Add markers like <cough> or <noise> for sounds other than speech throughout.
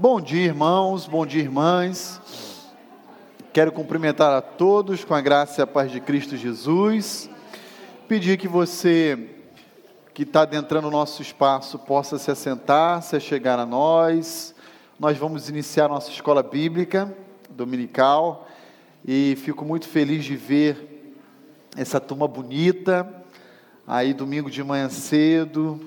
Bom dia, irmãos, bom dia, irmãs. Quero cumprimentar a todos com a graça e a paz de Cristo Jesus. Pedir que você que está adentrando o nosso espaço possa se assentar, se chegar a nós. Nós vamos iniciar nossa escola bíblica dominical e fico muito feliz de ver essa turma bonita aí domingo de manhã cedo,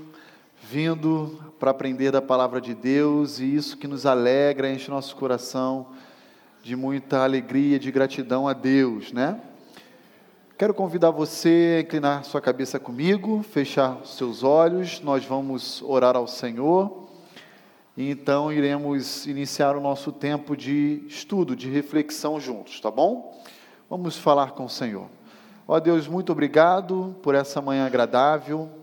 vindo para aprender da palavra de Deus e isso que nos alegra, enche nosso coração de muita alegria, de gratidão a Deus, né? Quero convidar você a inclinar sua cabeça comigo, fechar seus olhos, nós vamos orar ao Senhor e então iremos iniciar o nosso tempo de estudo, de reflexão juntos, tá bom? Vamos falar com o Senhor. Ó Deus, muito obrigado por essa manhã agradável,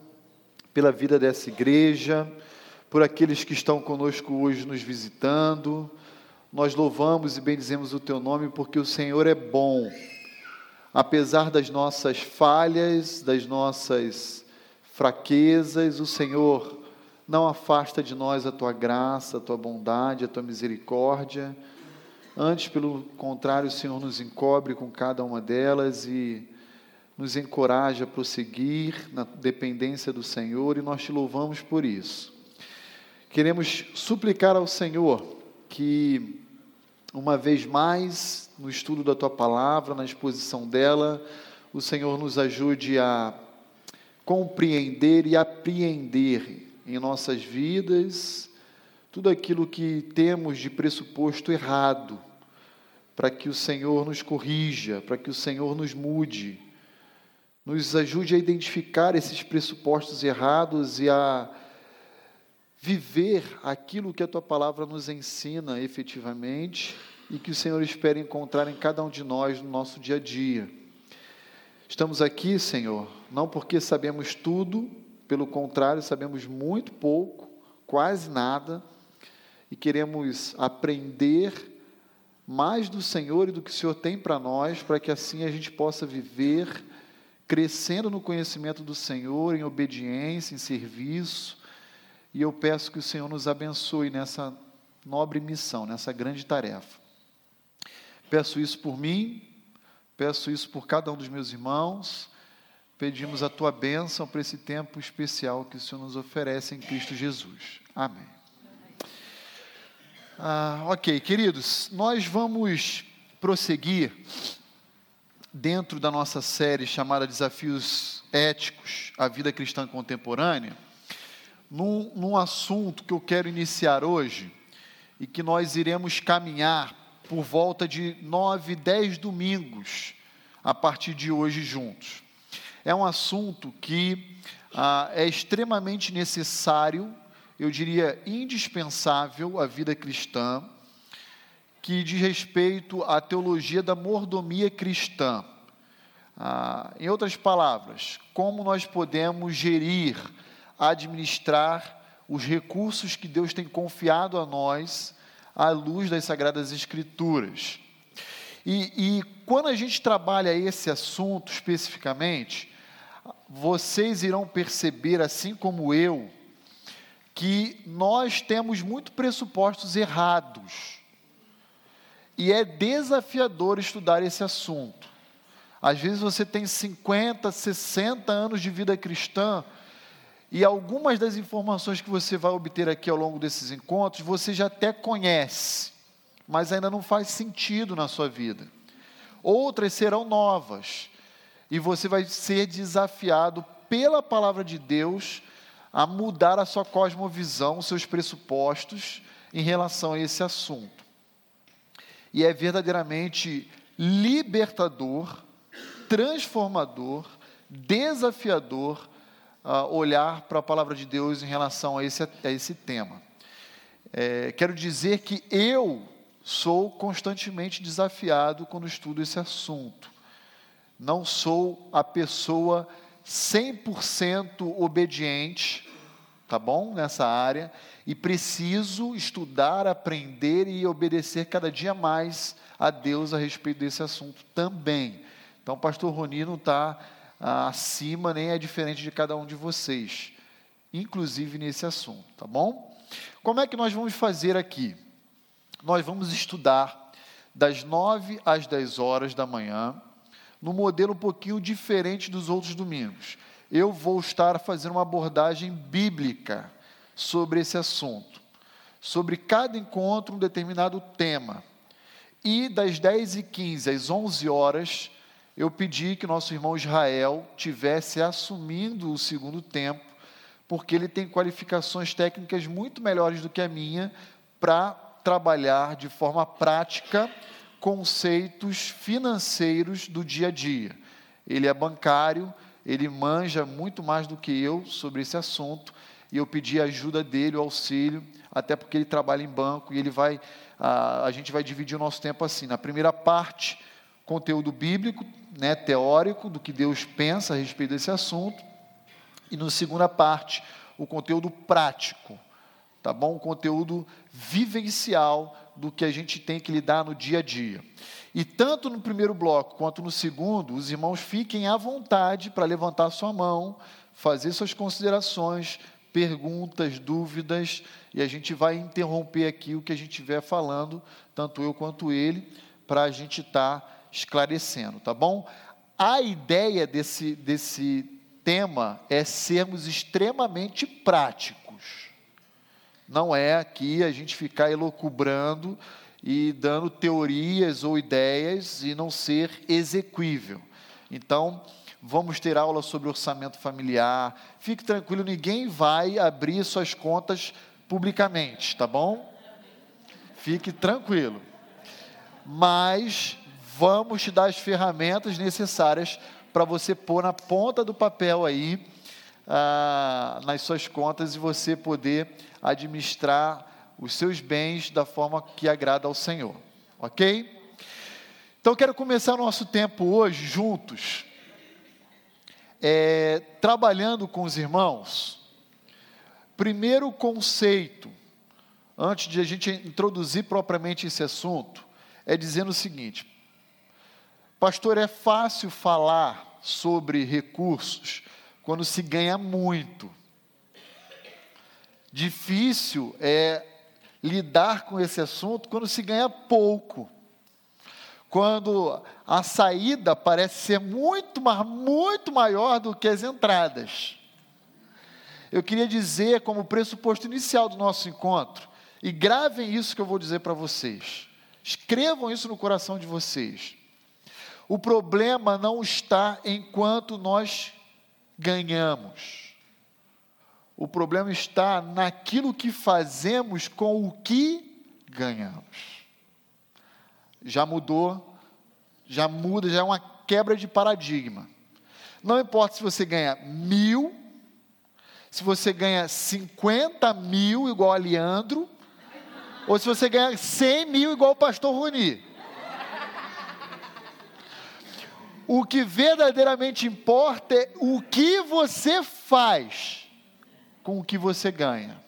pela vida dessa igreja, por aqueles que estão conosco hoje nos visitando. Nós louvamos e bendizemos o Teu nome porque o Senhor é bom. Apesar das nossas falhas, das nossas fraquezas, o Senhor não afasta de nós a Tua graça, a Tua bondade, a Tua misericórdia. Antes, pelo contrário, o Senhor nos encobre com cada uma delas e nos encoraja a prosseguir na dependência do Senhor e nós te louvamos por isso. Queremos suplicar ao Senhor que, uma vez mais, no estudo da tua palavra, na exposição dela, o Senhor nos ajude a compreender e apreender em nossas vidas tudo aquilo que temos de pressuposto errado, para que o Senhor nos corrija, para que o Senhor nos mude nos ajude a identificar esses pressupostos errados e a viver aquilo que a tua palavra nos ensina efetivamente e que o Senhor espera encontrar em cada um de nós no nosso dia a dia. Estamos aqui, Senhor, não porque sabemos tudo, pelo contrário, sabemos muito pouco, quase nada, e queremos aprender mais do Senhor e do que o Senhor tem para nós, para que assim a gente possa viver crescendo no conhecimento do Senhor, em obediência, em serviço. E eu peço que o Senhor nos abençoe nessa nobre missão, nessa grande tarefa. Peço isso por mim, peço isso por cada um dos meus irmãos. Pedimos a tua bênção para esse tempo especial que o Senhor nos oferece em Cristo Jesus. Amém. Ah, ok, queridos, nós vamos prosseguir dentro da nossa série chamada Desafios Éticos à Vida Cristã Contemporânea, num, num assunto que eu quero iniciar hoje e que nós iremos caminhar por volta de nove, dez domingos a partir de hoje juntos. É um assunto que ah, é extremamente necessário, eu diria indispensável à vida cristã que diz respeito à teologia da mordomia cristã. Ah, em outras palavras, como nós podemos gerir, administrar os recursos que Deus tem confiado a nós à luz das Sagradas Escrituras. E, e quando a gente trabalha esse assunto especificamente, vocês irão perceber, assim como eu, que nós temos muito pressupostos errados e é desafiador estudar esse assunto. Às vezes você tem 50, 60 anos de vida cristã e algumas das informações que você vai obter aqui ao longo desses encontros você já até conhece, mas ainda não faz sentido na sua vida. Outras serão novas e você vai ser desafiado pela palavra de Deus a mudar a sua cosmovisão, os seus pressupostos em relação a esse assunto e é verdadeiramente libertador, transformador, desafiador uh, olhar para a palavra de Deus em relação a esse, a esse tema. É, quero dizer que eu sou constantemente desafiado quando estudo esse assunto. Não sou a pessoa 100% obediente, tá bom? Nessa área e preciso estudar, aprender e obedecer cada dia mais a Deus a respeito desse assunto também. Então, o pastor Roni não está ah, acima, nem é diferente de cada um de vocês, inclusive nesse assunto, tá bom? Como é que nós vamos fazer aqui? nós vamos estudar das 9 às 10 horas da manhã, num modelo um pouquinho diferente dos outros domingos. Eu vou estar fazendo uma abordagem bíblica sobre esse assunto, sobre cada encontro um determinado tema. E das 10 e 15 às 11 horas, eu pedi que nosso irmão Israel tivesse assumindo o segundo tempo, porque ele tem qualificações técnicas muito melhores do que a minha para trabalhar de forma prática conceitos financeiros do dia a dia. Ele é bancário, ele manja muito mais do que eu sobre esse assunto, e eu pedi a ajuda dele, o auxílio, até porque ele trabalha em banco e ele vai, a, a gente vai dividir o nosso tempo assim. Na primeira parte, conteúdo bíblico, né, teórico, do que Deus pensa a respeito desse assunto, e na segunda parte, o conteúdo prático, tá bom? O conteúdo vivencial do que a gente tem que lidar no dia a dia. E tanto no primeiro bloco quanto no segundo, os irmãos fiquem à vontade para levantar sua mão, fazer suas considerações, perguntas, dúvidas, e a gente vai interromper aqui o que a gente estiver falando, tanto eu quanto ele, para a gente estar tá esclarecendo, tá bom? A ideia desse, desse tema é sermos extremamente práticos. Não é aqui a gente ficar elocubrando e dando teorias ou ideias e não ser execuível. Então, vamos ter aula sobre orçamento familiar. Fique tranquilo, ninguém vai abrir suas contas publicamente, tá bom? Fique tranquilo. Mas vamos te dar as ferramentas necessárias para você pôr na ponta do papel aí, ah, nas suas contas, e você poder administrar os seus bens da forma que agrada ao Senhor, ok? Então, quero começar nosso tempo hoje juntos, é, trabalhando com os irmãos. Primeiro conceito, antes de a gente introduzir propriamente esse assunto, é dizendo o seguinte: Pastor, é fácil falar sobre recursos quando se ganha muito. Difícil é lidar com esse assunto quando se ganha pouco. Quando a saída parece ser muito, mas muito maior do que as entradas. Eu queria dizer, como pressuposto inicial do nosso encontro, e gravem isso que eu vou dizer para vocês. Escrevam isso no coração de vocês. O problema não está enquanto nós ganhamos. O problema está naquilo que fazemos com o que ganhamos. Já mudou, já muda, já é uma quebra de paradigma. Não importa se você ganha mil, se você ganha 50 mil igual a Leandro, ou se você ganha 100 mil igual o pastor Roni. O que verdadeiramente importa é o que você faz com o que você ganha.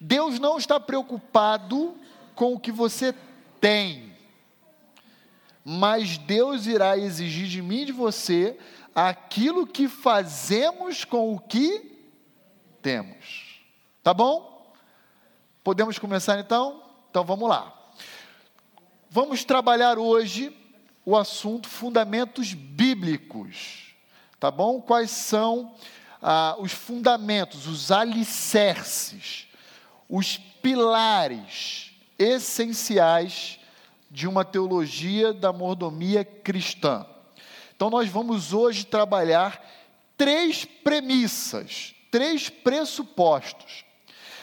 Deus não está preocupado com o que você tem, mas Deus irá exigir de mim e de você aquilo que fazemos com o que temos. Tá bom? Podemos começar então? Então vamos lá. Vamos trabalhar hoje o assunto fundamentos bíblicos, tá bom? Quais são ah, os fundamentos, os alicerces, os pilares essenciais de uma teologia da mordomia cristã. Então, nós vamos hoje trabalhar três premissas, três pressupostos.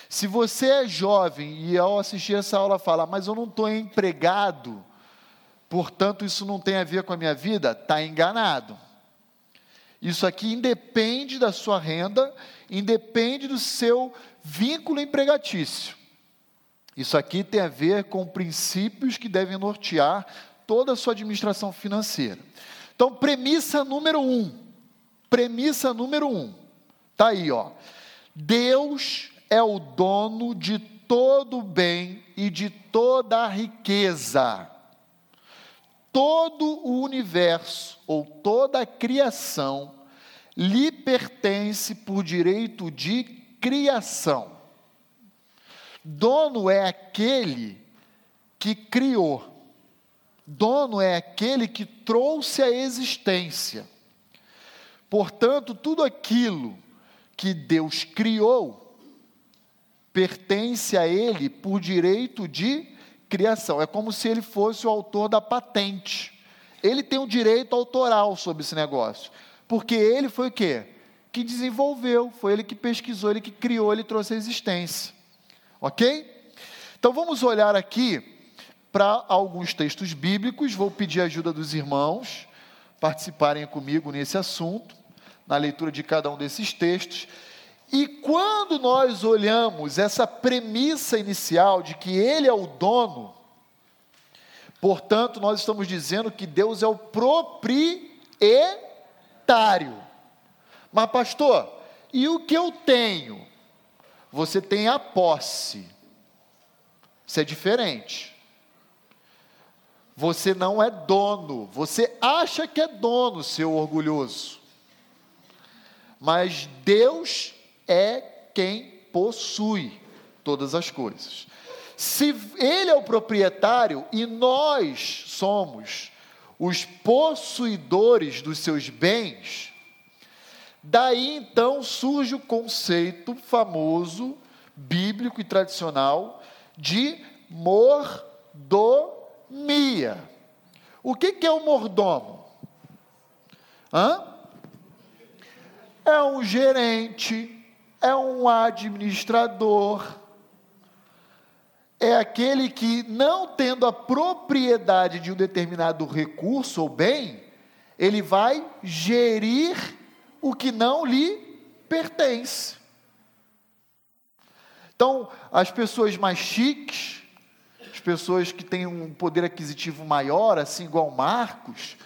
Se você é jovem e ao assistir essa aula fala, mas eu não estou empregado, portanto isso não tem a ver com a minha vida, está enganado. Isso aqui independe da sua renda, independe do seu vínculo empregatício. Isso aqui tem a ver com princípios que devem nortear toda a sua administração financeira. Então, premissa número um. Premissa número um. Está aí, ó. Deus é o dono de todo o bem e de toda a riqueza todo o universo ou toda a criação lhe pertence por direito de criação. Dono é aquele que criou. Dono é aquele que trouxe a existência. Portanto, tudo aquilo que Deus criou pertence a Ele por direito de criação. É como se ele fosse o autor da patente. Ele tem o um direito autoral sobre esse negócio. Porque ele foi o quê? Que desenvolveu, foi ele que pesquisou, ele que criou, ele trouxe a existência. Ok? Então vamos olhar aqui para alguns textos bíblicos. Vou pedir a ajuda dos irmãos participarem comigo nesse assunto, na leitura de cada um desses textos. E quando nós olhamos essa premissa inicial de que Ele é o dono, portanto, nós estamos dizendo que Deus é o proprietário. Mas, pastor, e o que eu tenho? Você tem a posse. Isso é diferente. Você não é dono, você acha que é dono, seu orgulhoso. Mas Deus é quem possui todas as coisas. Se ele é o proprietário e nós somos os possuidores dos seus bens, daí então surge o conceito famoso, bíblico e tradicional de mordomia. O que, que é o mordomo? Hã? É um gerente, é um administrador, é aquele que, não tendo a propriedade de um determinado recurso ou bem, ele vai gerir o que não lhe pertence. Então, as pessoas mais chiques, as pessoas que têm um poder aquisitivo maior, assim igual Marcos,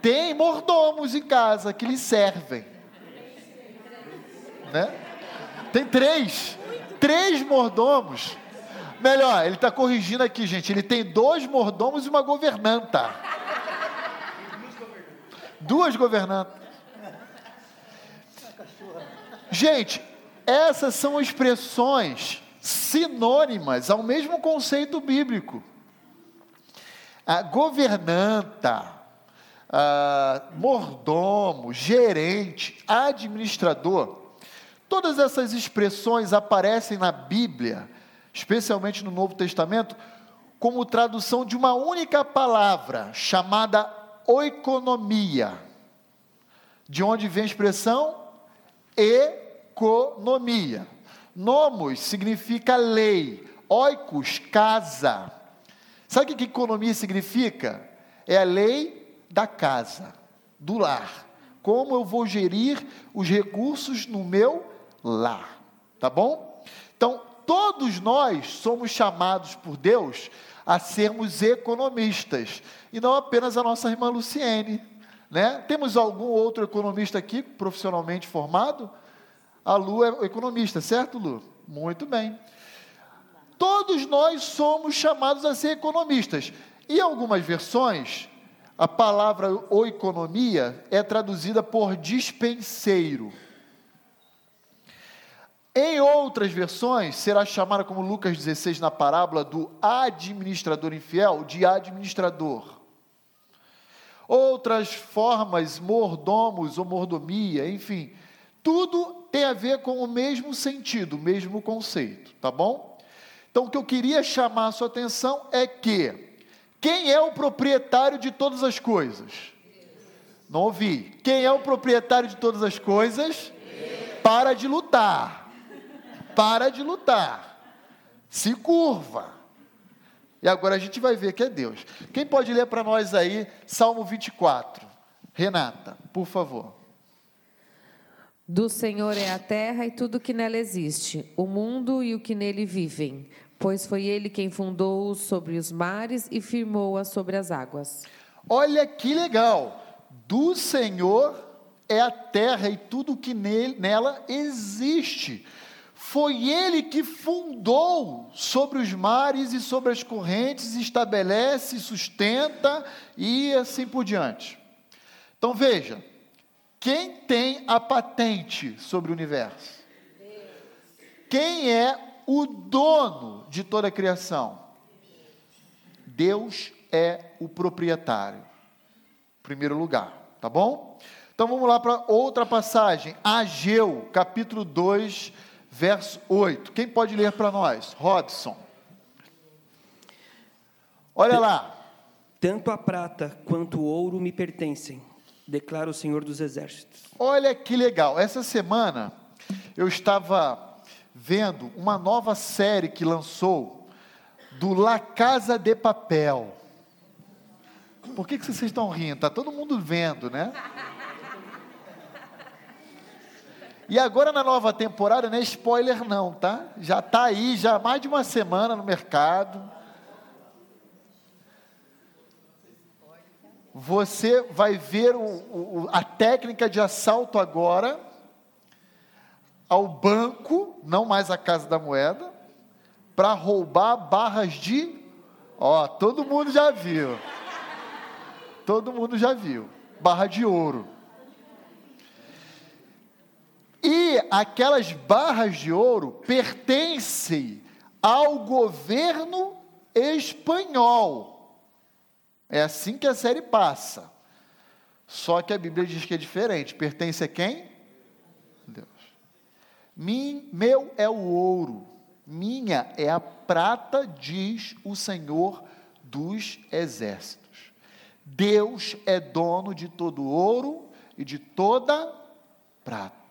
têm mordomos em casa que lhe servem. Né? Tem três. Três mordomos. Melhor, ele está corrigindo aqui, gente. Ele tem dois mordomos e uma governanta. Duas governantas. Gente, essas são expressões sinônimas ao mesmo conceito bíblico. A governanta, a mordomo, gerente, administrador Todas essas expressões aparecem na Bíblia, especialmente no Novo Testamento, como tradução de uma única palavra chamada oikonomia. De onde vem a expressão economia. Nomos significa lei, oikos, casa. Sabe o que economia significa? É a lei da casa, do lar. Como eu vou gerir os recursos no meu lá. Tá bom? Então, todos nós somos chamados por Deus a sermos economistas, e não apenas a nossa irmã Luciene. Né? Temos algum outro economista aqui, profissionalmente formado? A Lu é economista, certo, Lu? Muito bem. Todos nós somos chamados a ser economistas. Em algumas versões, a palavra ou economia é traduzida por dispenseiro. Em outras versões, será chamada, como Lucas 16 na parábola, do administrador infiel, de administrador. Outras formas, mordomos ou mordomia, enfim, tudo tem a ver com o mesmo sentido, o mesmo conceito, tá bom? Então, o que eu queria chamar a sua atenção é que quem é o proprietário de todas as coisas? Não ouvi. Quem é o proprietário de todas as coisas? Para de lutar para de lutar, se curva. E agora a gente vai ver que é Deus. Quem pode ler para nós aí Salmo 24? Renata, por favor. Do Senhor é a terra e tudo que nela existe, o mundo e o que nele vivem, pois foi ele quem fundou sobre os mares e firmou-a sobre as águas. Olha que legal! Do Senhor é a terra e tudo que nele, nela existe. Foi ele que fundou sobre os mares e sobre as correntes, estabelece, sustenta e assim por diante. Então veja, quem tem a patente sobre o universo? Quem é o dono de toda a criação? Deus é o proprietário. Primeiro lugar, tá bom? Então vamos lá para outra passagem, Ageu, capítulo 2, verso 8. Quem pode ler para nós? Robson. Olha lá. Tanto a prata quanto o ouro me pertencem, declara o Senhor dos Exércitos. Olha que legal. Essa semana eu estava vendo uma nova série que lançou do La Casa de Papel. Por que, que vocês estão rindo? Está todo mundo vendo, né? E agora na nova temporada, não é spoiler não, tá? Já está aí, já há mais de uma semana no mercado. Você vai ver o, o, a técnica de assalto agora ao banco, não mais à Casa da Moeda, para roubar barras de. Ó, todo mundo já viu. Todo mundo já viu. Barra de ouro. E aquelas barras de ouro pertencem ao governo espanhol. É assim que a série passa. Só que a Bíblia diz que é diferente. Pertence a quem? Deus. Meu é o ouro, minha é a prata, diz o Senhor dos exércitos. Deus é dono de todo ouro e de toda prata.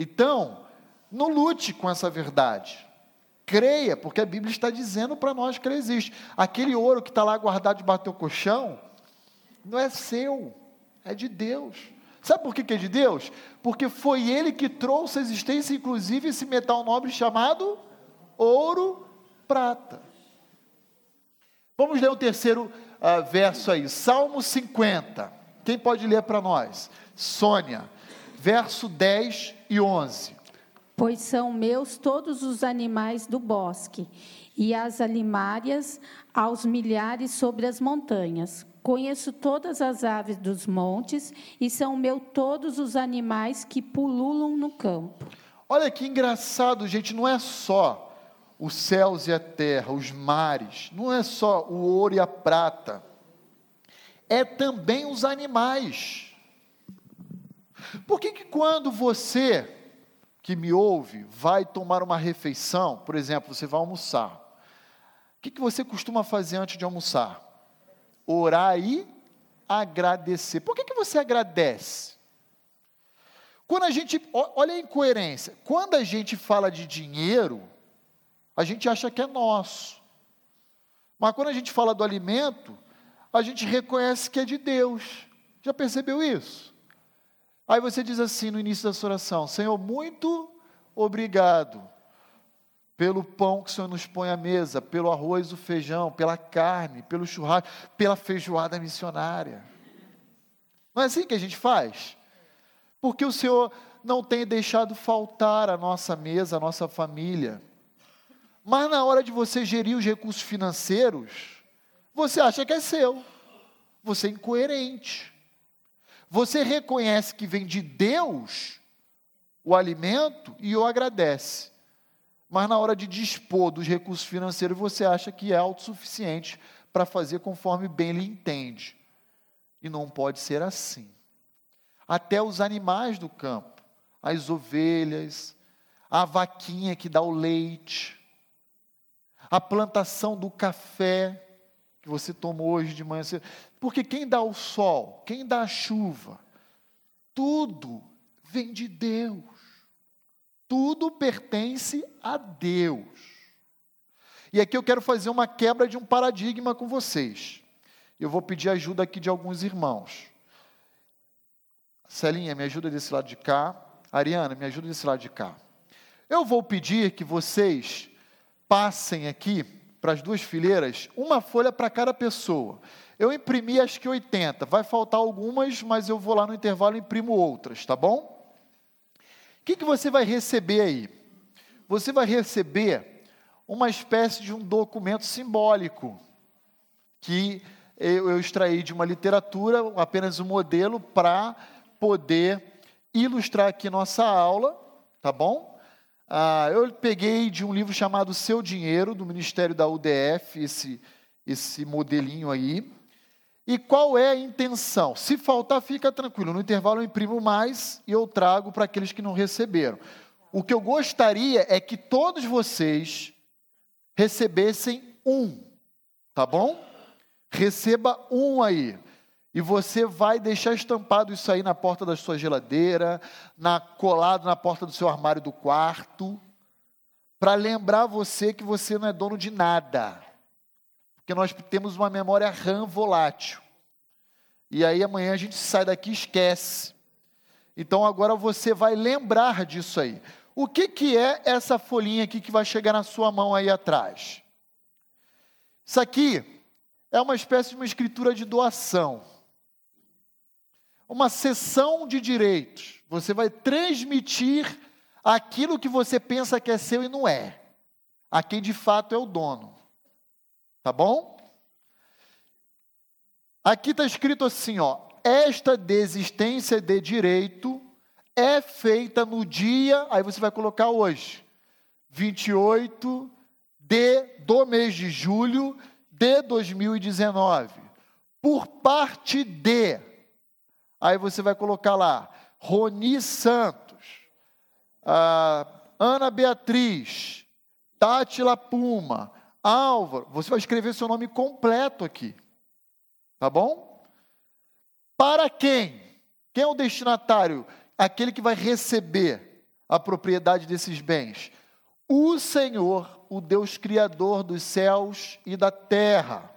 Então, não lute com essa verdade. Creia, porque a Bíblia está dizendo para nós que ele existe. Aquele ouro que está lá guardado debaixo do teu colchão, não é seu, é de Deus. Sabe por que, que é de Deus? Porque foi Ele que trouxe à existência, inclusive, esse metal nobre chamado ouro prata. Vamos ler o terceiro uh, verso aí, Salmo 50. Quem pode ler para nós? Sônia verso 10 e 11. Pois são meus todos os animais do bosque, e as alimárias aos milhares sobre as montanhas. Conheço todas as aves dos montes, e são meus todos os animais que pululam no campo. Olha que engraçado, gente, não é só os céus e a terra, os mares, não é só o ouro e a prata, é também os animais. Por que, que quando você que me ouve vai tomar uma refeição, por exemplo, você vai almoçar, o que, que você costuma fazer antes de almoçar? Orar e agradecer. Por que, que você agradece? Quando a gente, olha a incoerência, quando a gente fala de dinheiro, a gente acha que é nosso. Mas quando a gente fala do alimento, a gente reconhece que é de Deus. Já percebeu isso? Aí você diz assim no início da sua oração: Senhor, muito obrigado pelo pão que o Senhor nos põe à mesa, pelo arroz, o feijão, pela carne, pelo churrasco, pela feijoada missionária. Não é assim que a gente faz? Porque o Senhor não tem deixado faltar a nossa mesa, a nossa família. Mas na hora de você gerir os recursos financeiros, você acha que é seu. Você é incoerente. Você reconhece que vem de Deus o alimento e o agradece. Mas na hora de dispor dos recursos financeiros, você acha que é autossuficiente para fazer conforme bem lhe entende. E não pode ser assim. Até os animais do campo, as ovelhas, a vaquinha que dá o leite, a plantação do café, que você tomou hoje de manhã. Porque quem dá o sol, quem dá a chuva, tudo vem de Deus. Tudo pertence a Deus. E aqui eu quero fazer uma quebra de um paradigma com vocês. Eu vou pedir ajuda aqui de alguns irmãos. Celinha, me ajuda desse lado de cá. Ariana, me ajuda desse lado de cá. Eu vou pedir que vocês passem aqui para as duas fileiras, uma folha para cada pessoa. Eu imprimi acho que 80, vai faltar algumas, mas eu vou lá no intervalo e imprimo outras, tá bom? O que, que você vai receber aí? Você vai receber uma espécie de um documento simbólico que eu, eu extraí de uma literatura, apenas um modelo para poder ilustrar aqui nossa aula, tá bom? Ah, eu peguei de um livro chamado Seu Dinheiro, do Ministério da UDF, esse, esse modelinho aí. E qual é a intenção? Se faltar, fica tranquilo. No intervalo eu imprimo mais e eu trago para aqueles que não receberam. O que eu gostaria é que todos vocês recebessem um, tá bom? Receba um aí. E você vai deixar estampado isso aí na porta da sua geladeira, na colado na porta do seu armário do quarto, para lembrar você que você não é dono de nada. Porque nós temos uma memória RAM volátil. E aí amanhã a gente sai daqui e esquece. Então agora você vai lembrar disso aí. O que, que é essa folhinha aqui que vai chegar na sua mão aí atrás? Isso aqui é uma espécie de uma escritura de doação uma cessão de direitos. Você vai transmitir aquilo que você pensa que é seu e não é. A quem de fato é o dono. Tá bom? Aqui está escrito assim, ó. Esta desistência de direito é feita no dia, aí você vai colocar hoje, 28 de, do mês de julho de 2019, por parte de Aí você vai colocar lá, Roni Santos, Ana Beatriz, Tátila Puma, Álvaro. Você vai escrever seu nome completo aqui. Tá bom? Para quem? Quem é o destinatário? Aquele que vai receber a propriedade desses bens. O Senhor, o Deus Criador dos céus e da terra.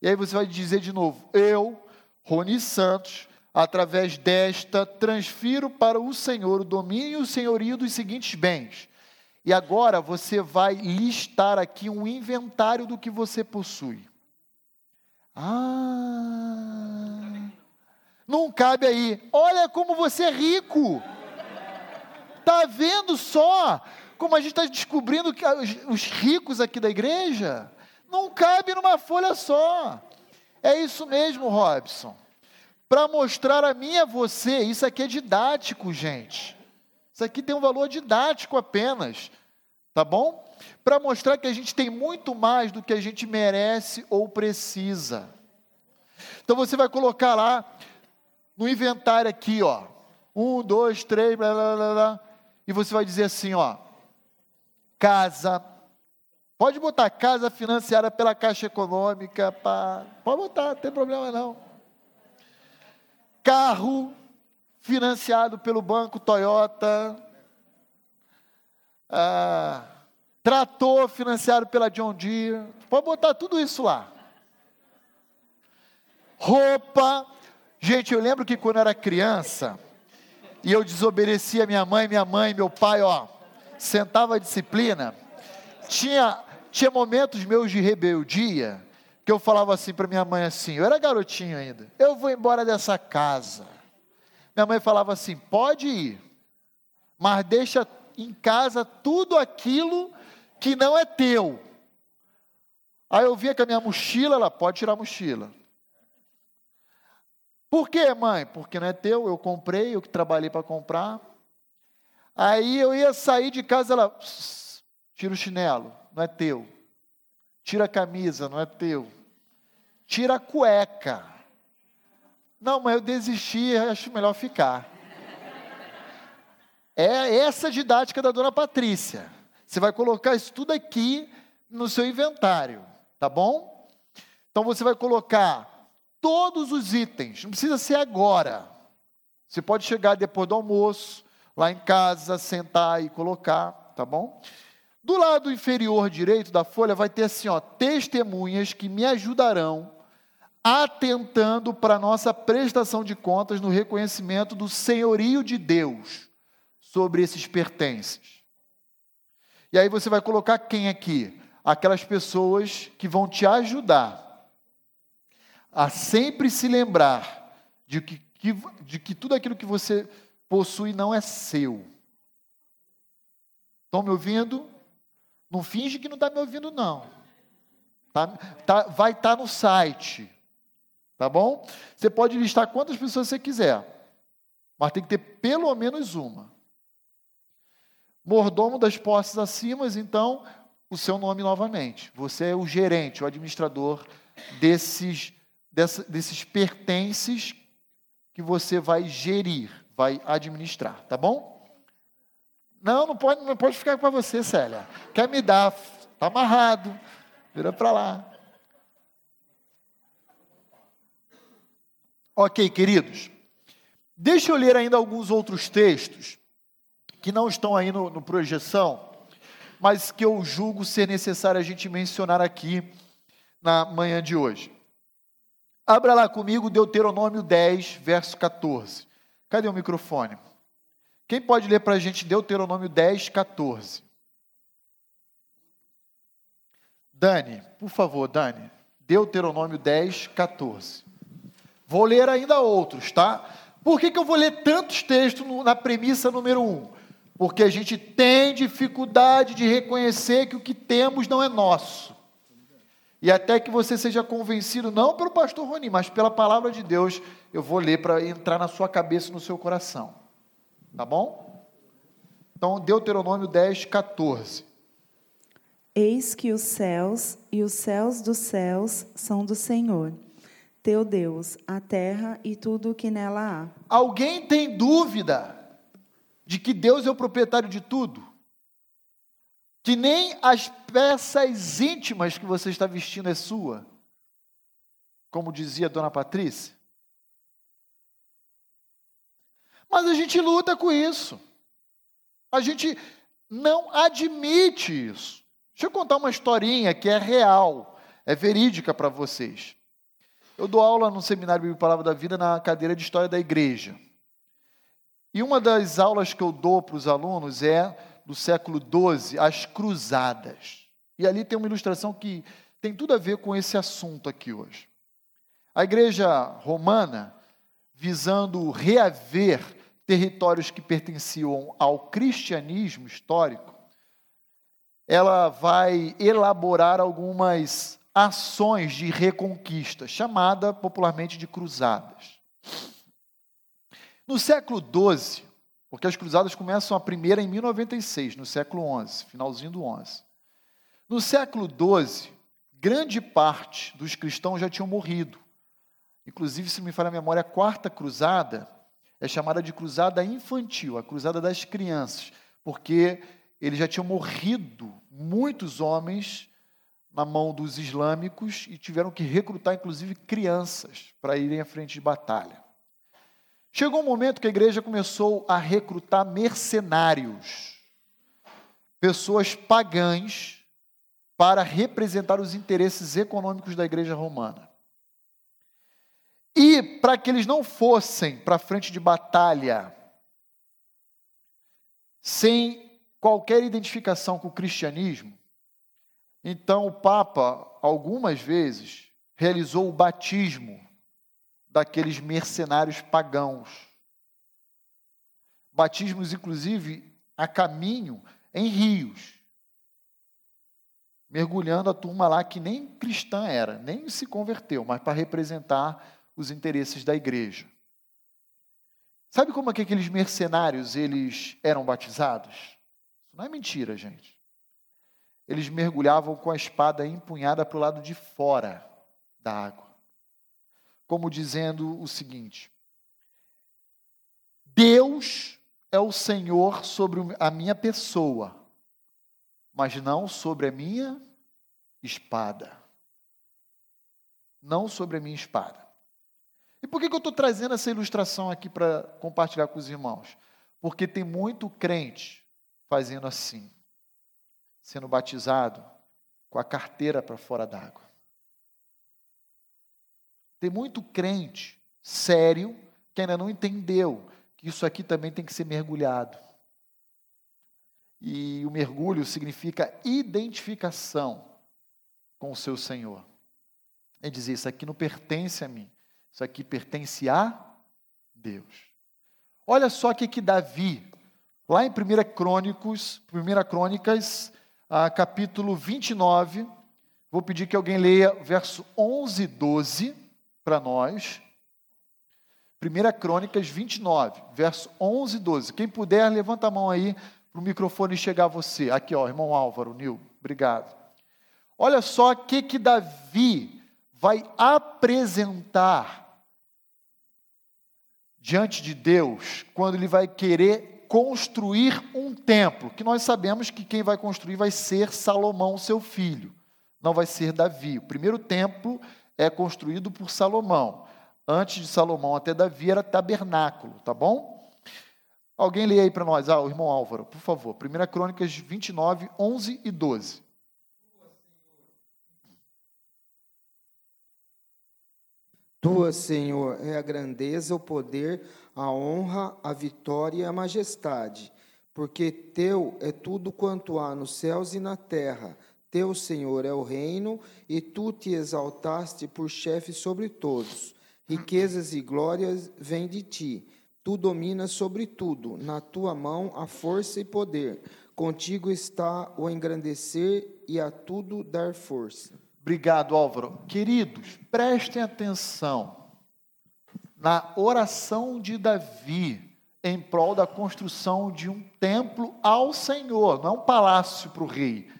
E aí você vai dizer de novo: Eu, Roni Santos, através desta, transfiro para o Senhor o domínio e o senhorio dos seguintes bens. E agora você vai listar aqui um inventário do que você possui. Ah, não cabe aí. Olha como você é rico. Tá vendo só como a gente está descobrindo que os ricos aqui da igreja não cabe numa folha só. É isso mesmo, Robson para mostrar a mim e a você. Isso aqui é didático, gente. Isso aqui tem um valor didático apenas, tá bom? Para mostrar que a gente tem muito mais do que a gente merece ou precisa. Então você vai colocar lá no inventário aqui, ó, um, dois, três, blá, blá, blá, blá, e você vai dizer assim, ó, casa, pode botar casa financiada pela Caixa Econômica, pá, pode botar, não tem problema não. Carro financiado pelo banco Toyota, ah, trator financiado pela John Deere, pode botar tudo isso lá. Roupa, gente, eu lembro que quando eu era criança e eu desobedecia minha mãe, minha mãe, meu pai, ó, sentava a disciplina, tinha tinha momentos meus de rebeldia que eu falava assim para minha mãe assim, eu era garotinho ainda, eu vou embora dessa casa. Minha mãe falava assim, pode ir, mas deixa em casa tudo aquilo que não é teu. Aí eu via que a minha mochila, ela pode tirar a mochila. Por quê, mãe? Porque não é teu, eu comprei, eu que trabalhei para comprar. Aí eu ia sair de casa, ela tira o chinelo, não é teu. Tira a camisa, não é teu. Tira a cueca. Não, mas eu desisti, acho melhor ficar. É essa didática da dona Patrícia. Você vai colocar isso tudo aqui no seu inventário, tá bom? Então você vai colocar todos os itens, não precisa ser agora. Você pode chegar depois do almoço, lá em casa, sentar e colocar, tá bom? Do lado inferior direito da folha vai ter assim, ó, testemunhas que me ajudarão atentando para nossa prestação de contas no reconhecimento do senhorio de Deus sobre esses pertences. E aí você vai colocar quem aqui? Aquelas pessoas que vão te ajudar a sempre se lembrar de que, de que tudo aquilo que você possui não é seu. Estão me ouvindo? Não finge que não está me ouvindo, não. Tá, tá, vai estar tá no site. Tá bom? Você pode listar quantas pessoas você quiser, mas tem que ter pelo menos uma. Mordomo das posses acima, então, o seu nome novamente. Você é o gerente, o administrador desses, dessa, desses pertences que você vai gerir, vai administrar, tá bom? Não, não pode, não pode ficar para você, Célia. Quer me dar? Está amarrado. Vira para lá. Ok, queridos. Deixa eu ler ainda alguns outros textos que não estão aí no, no projeção, mas que eu julgo ser necessário a gente mencionar aqui na manhã de hoje. Abra lá comigo Deuteronômio 10, verso 14. Cadê o microfone? Quem pode ler para a gente Deuteronômio 10, 14? Dani, por favor, Dani. Deuteronômio 10, 14. Vou ler ainda outros, tá? Por que, que eu vou ler tantos textos na premissa número 1? Um? Porque a gente tem dificuldade de reconhecer que o que temos não é nosso. E até que você seja convencido, não pelo pastor Roni, mas pela palavra de Deus, eu vou ler para entrar na sua cabeça e no seu coração. Tá bom? Então, Deuteronômio 10, 14. Eis que os céus e os céus dos céus são do Senhor, teu Deus, a terra e tudo o que nela há. Alguém tem dúvida de que Deus é o proprietário de tudo? Que nem as peças íntimas que você está vestindo é sua? Como dizia dona Patrícia? Mas a gente luta com isso. A gente não admite isso. Deixa eu contar uma historinha que é real, é verídica para vocês. Eu dou aula no Seminário Bíblia Palavra da Vida na cadeira de História da Igreja. E uma das aulas que eu dou para os alunos é do século XII, as Cruzadas. E ali tem uma ilustração que tem tudo a ver com esse assunto aqui hoje. A igreja romana, visando reaver territórios que pertenciam ao cristianismo histórico, ela vai elaborar algumas ações de reconquista, chamada popularmente de cruzadas. No século XII, porque as cruzadas começam a primeira em 1096, no século XI, finalzinho do XI. No século XII, grande parte dos cristãos já tinham morrido. Inclusive, se me falha a memória, a quarta cruzada é chamada de cruzada infantil, a cruzada das crianças, porque eles já tinham morrido muitos homens na mão dos islâmicos e tiveram que recrutar, inclusive, crianças para irem à frente de batalha. Chegou um momento que a igreja começou a recrutar mercenários, pessoas pagãs, para representar os interesses econômicos da igreja romana. E para que eles não fossem para a frente de batalha sem qualquer identificação com o cristianismo, então o Papa, algumas vezes, realizou o batismo daqueles mercenários pagãos. Batismos, inclusive, a caminho em rios. Mergulhando a turma lá que nem cristã era, nem se converteu, mas para representar os interesses da igreja. Sabe como é que aqueles mercenários eles eram batizados? Isso não é mentira, gente. Eles mergulhavam com a espada empunhada para o lado de fora da água, como dizendo o seguinte: Deus é o Senhor sobre a minha pessoa, mas não sobre a minha espada. Não sobre a minha espada. E por que, que eu estou trazendo essa ilustração aqui para compartilhar com os irmãos? Porque tem muito crente fazendo assim, sendo batizado com a carteira para fora d'água. Tem muito crente sério que ainda não entendeu que isso aqui também tem que ser mergulhado. E o mergulho significa identificação com o seu Senhor. É dizer, isso aqui não pertence a mim. Isso aqui pertence a Deus. Olha só o que, que Davi, lá em 1 Crônicos, 1 Crônicas, ah, capítulo 29, vou pedir que alguém leia verso 11 e 12 para nós. 1 Crônicas 29, verso 11 e 12. Quem puder, levanta a mão aí para o microfone chegar a você. Aqui, ó, irmão Álvaro, Nil, Obrigado. Olha só o que, que Davi vai apresentar diante de Deus quando ele vai querer construir um templo, que nós sabemos que quem vai construir vai ser Salomão, seu filho, não vai ser Davi. O primeiro templo é construído por Salomão. Antes de Salomão até Davi era tabernáculo, tá bom? Alguém lê aí para nós, ah, o irmão Álvaro, por favor. 1 Crônicas 29, 11 e 12. Tua, Senhor, é a grandeza, o poder, a honra, a vitória e a majestade, porque teu é tudo quanto há nos céus e na terra. Teu, Senhor, é o reino, e tu te exaltaste por chefe sobre todos. Riquezas e glórias vêm de ti. Tu dominas sobre tudo, na tua mão a força e poder. Contigo está o engrandecer e a tudo dar força. Obrigado, Álvaro. Queridos, prestem atenção na oração de Davi em prol da construção de um templo ao Senhor, não é um palácio para o rei,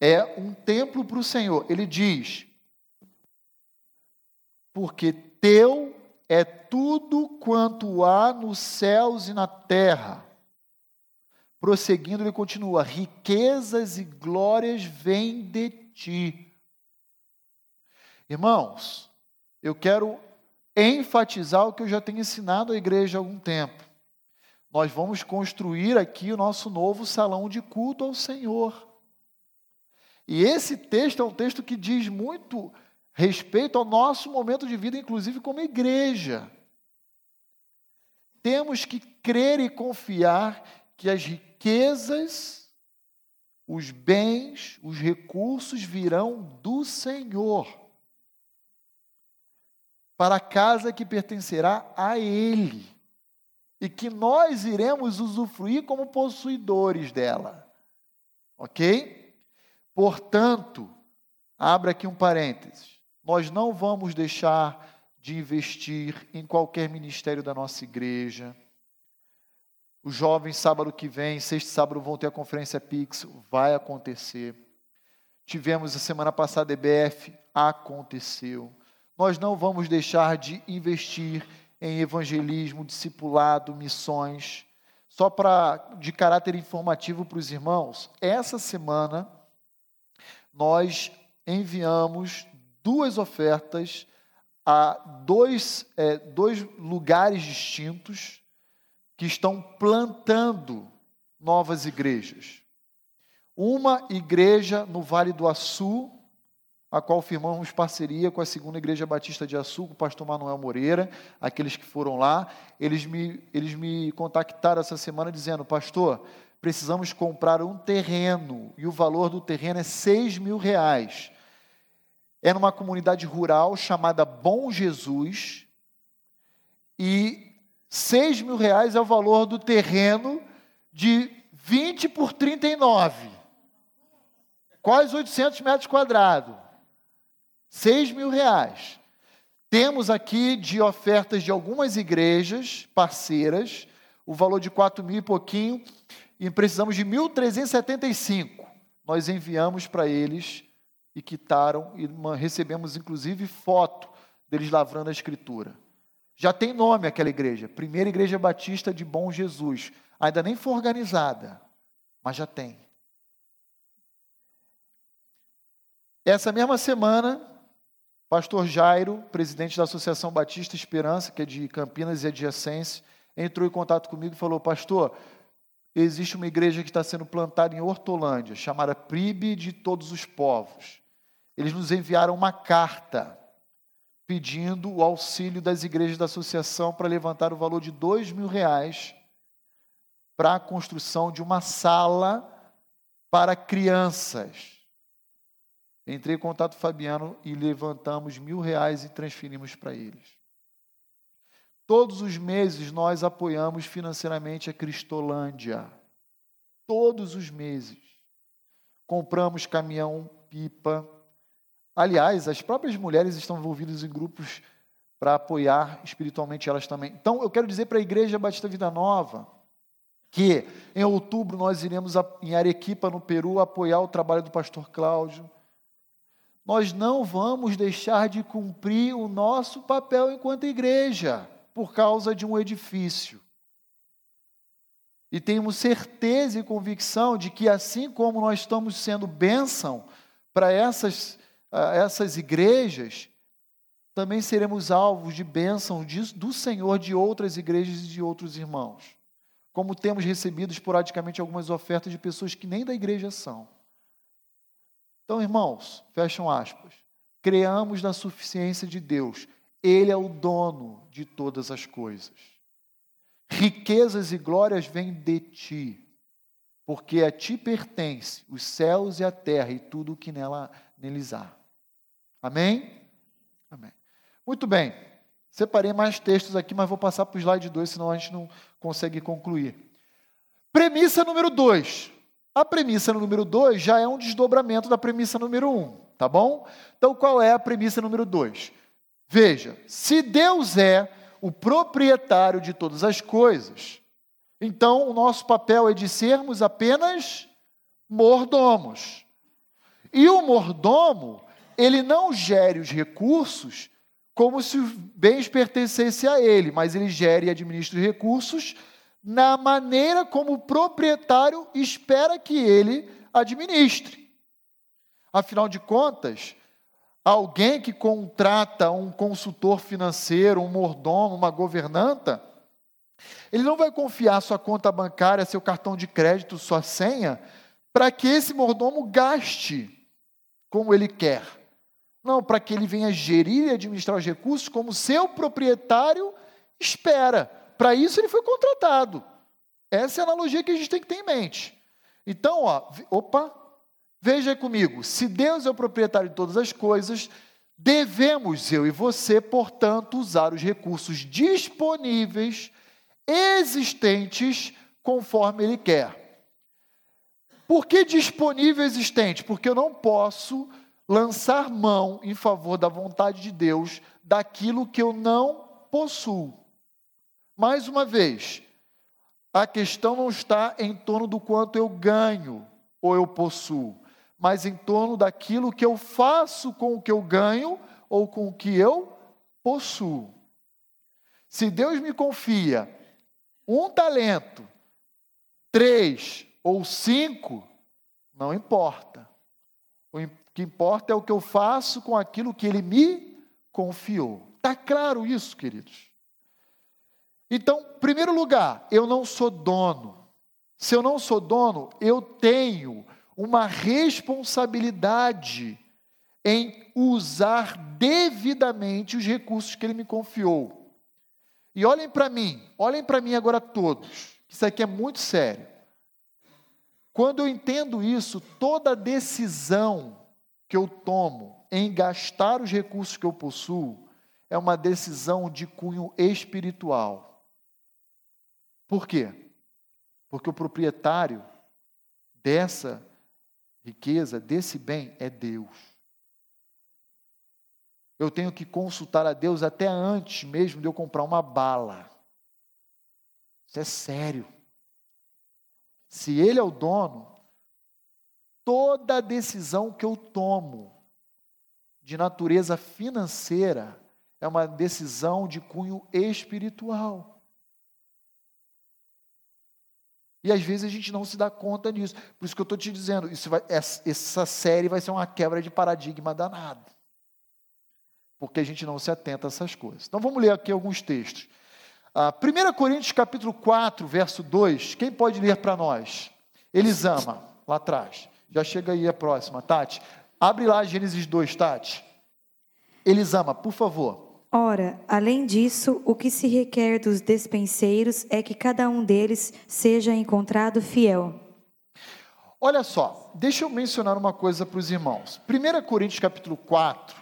é um templo para o Senhor. Ele diz: Porque teu é tudo quanto há nos céus e na terra. Prosseguindo, ele continua: riquezas e glórias vêm de ti Irmãos, eu quero enfatizar o que eu já tenho ensinado à igreja há algum tempo. Nós vamos construir aqui o nosso novo salão de culto ao Senhor. E esse texto é um texto que diz muito respeito ao nosso momento de vida, inclusive como igreja. Temos que crer e confiar que as riquezas, os bens, os recursos virão do Senhor para a casa que pertencerá a Ele, e que nós iremos usufruir como possuidores dela. Ok? Portanto, abra aqui um parênteses. Nós não vamos deixar de investir em qualquer ministério da nossa igreja. Os jovens, sábado que vem, sexta e sábado, vão ter a conferência Pix, vai acontecer. Tivemos a semana passada EBF, aconteceu. Nós não vamos deixar de investir em evangelismo, discipulado, missões. Só para de caráter informativo para os irmãos, essa semana nós enviamos duas ofertas a dois, é, dois lugares distintos que estão plantando novas igrejas. Uma igreja no Vale do Açu, a qual firmamos parceria com a Segunda Igreja Batista de Açu, com o pastor Manuel Moreira, aqueles que foram lá. Eles me, eles me contactaram essa semana dizendo, pastor, precisamos comprar um terreno, e o valor do terreno é 6 mil reais. É numa comunidade rural chamada Bom Jesus, e 6 mil reais é o valor do terreno de 20 por 39, quase 800 metros quadrados. 6 mil reais. Temos aqui de ofertas de algumas igrejas parceiras, o valor de 4 mil e pouquinho, e precisamos de 1.375. Nós enviamos para eles e quitaram, e recebemos inclusive foto deles lavrando a escritura. Já tem nome aquela igreja, Primeira Igreja Batista de Bom Jesus. Ainda nem foi organizada, mas já tem. Essa mesma semana, Pastor Jairo, presidente da Associação Batista Esperança, que é de Campinas e adjacência, entrou em contato comigo e falou: Pastor, existe uma igreja que está sendo plantada em Hortolândia, chamada Pribe de Todos os Povos. Eles nos enviaram uma carta pedindo o auxílio das igrejas da associação para levantar o valor de dois mil reais para a construção de uma sala para crianças. Entrei em contato com o Fabiano e levantamos mil reais e transferimos para eles. Todos os meses nós apoiamos financeiramente a Cristolândia. Todos os meses. Compramos caminhão, pipa. Aliás, as próprias mulheres estão envolvidas em grupos para apoiar espiritualmente elas também. Então, eu quero dizer para a Igreja Batista Vida Nova que em outubro nós iremos em Arequipa, no Peru, apoiar o trabalho do pastor Cláudio. Nós não vamos deixar de cumprir o nosso papel enquanto igreja por causa de um edifício. E temos certeza e convicção de que, assim como nós estamos sendo bênção para essas, essas igrejas, também seremos alvos de bênção do Senhor de outras igrejas e de outros irmãos. Como temos recebido esporadicamente algumas ofertas de pessoas que nem da igreja são. Então, irmãos, fecham aspas. Creamos na suficiência de Deus. Ele é o dono de todas as coisas. Riquezas e glórias vêm de ti, porque a ti pertence os céus e a terra e tudo o que nela, neles há. Amém? Amém. Muito bem. Separei mais textos aqui, mas vou passar para o slide 2, senão a gente não consegue concluir. Premissa número 2. A premissa número 2 já é um desdobramento da premissa número 1, um, tá bom? Então, qual é a premissa número 2? Veja, se Deus é o proprietário de todas as coisas, então o nosso papel é de sermos apenas mordomos. E o mordomo, ele não gere os recursos como se os bens pertencessem a ele, mas ele gere e administra os recursos na maneira como o proprietário espera que ele administre. Afinal de contas, alguém que contrata um consultor financeiro, um mordomo, uma governanta, ele não vai confiar sua conta bancária, seu cartão de crédito, sua senha, para que esse mordomo gaste como ele quer. Não, para que ele venha gerir e administrar os recursos como seu proprietário espera. Para isso ele foi contratado. Essa é a analogia que a gente tem que ter em mente. Então, ó, opa, veja comigo: se Deus é o proprietário de todas as coisas, devemos, eu e você, portanto, usar os recursos disponíveis, existentes, conforme Ele quer. Por que disponível existente? Porque eu não posso lançar mão em favor da vontade de Deus daquilo que eu não possuo. Mais uma vez, a questão não está em torno do quanto eu ganho ou eu possuo, mas em torno daquilo que eu faço com o que eu ganho ou com o que eu possuo. Se Deus me confia um talento, três ou cinco, não importa. O que importa é o que eu faço com aquilo que Ele me confiou. Está claro isso, queridos? Então, primeiro lugar, eu não sou dono. Se eu não sou dono, eu tenho uma responsabilidade em usar devidamente os recursos que ele me confiou. E olhem para mim, olhem para mim agora todos, isso aqui é muito sério. Quando eu entendo isso, toda decisão que eu tomo em gastar os recursos que eu possuo é uma decisão de cunho espiritual. Por quê? Porque o proprietário dessa riqueza, desse bem, é Deus. Eu tenho que consultar a Deus até antes mesmo de eu comprar uma bala. Isso é sério. Se Ele é o dono, toda decisão que eu tomo de natureza financeira é uma decisão de cunho espiritual. E às vezes a gente não se dá conta disso. Por isso que eu estou te dizendo, isso vai, essa série vai ser uma quebra de paradigma danada. Porque a gente não se atenta a essas coisas. Então vamos ler aqui alguns textos. Ah, 1 Coríntios capítulo 4, verso 2. Quem pode ler para nós? Elisama, lá atrás. Já chega aí a próxima, Tati. Abre lá Gênesis 2, Tati. Elisama, por favor. Ora, além disso, o que se requer dos despenseiros é que cada um deles seja encontrado fiel. Olha só, deixa eu mencionar uma coisa para os irmãos. 1 Coríntios capítulo 4,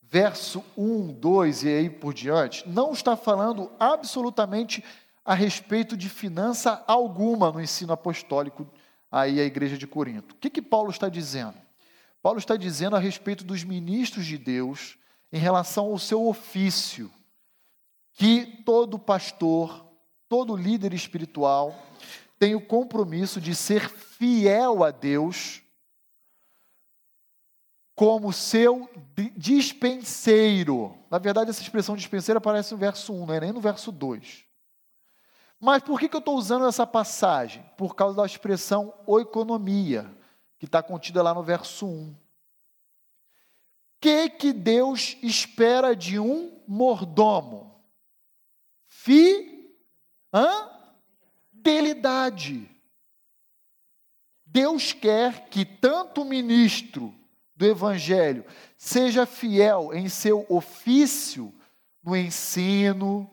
verso 1, 2 e aí por diante, não está falando absolutamente a respeito de finança alguma no ensino apostólico aí a igreja de Corinto. O que, que Paulo está dizendo? Paulo está dizendo a respeito dos ministros de Deus, em relação ao seu ofício, que todo pastor, todo líder espiritual tem o compromisso de ser fiel a Deus como seu dispenseiro. Na verdade, essa expressão dispenseiro aparece no verso 1, não é nem no verso 2. Mas por que, que eu estou usando essa passagem? Por causa da expressão oikonomia, que está contida lá no verso 1. Que, que Deus espera de um mordomo? Fidelidade. Deus quer que tanto o ministro do Evangelho seja fiel em seu ofício, no ensino,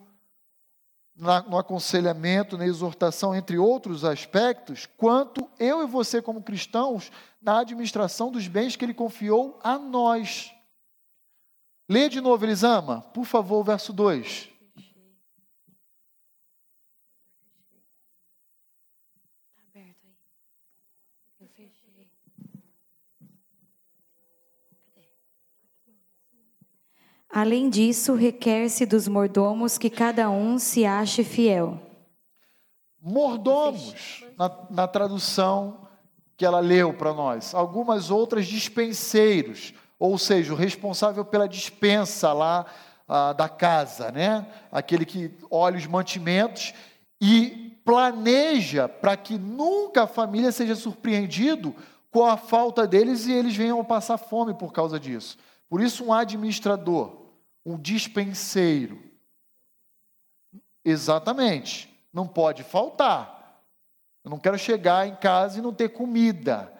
no aconselhamento, na exortação, entre outros aspectos, quanto eu e você, como cristãos, na administração dos bens que ele confiou a nós. Lê de novo, Elisama, por favor, o verso 2. Além disso, requer-se dos mordomos que cada um se ache fiel. Mordomos, na, na tradução que ela leu para nós. Algumas outras dispenseiros, ou seja, o responsável pela dispensa lá ah, da casa, né? Aquele que olha os mantimentos e planeja para que nunca a família seja surpreendido com a falta deles e eles venham passar fome por causa disso. Por isso, um administrador um dispenseiro. Exatamente. Não pode faltar. Eu não quero chegar em casa e não ter comida.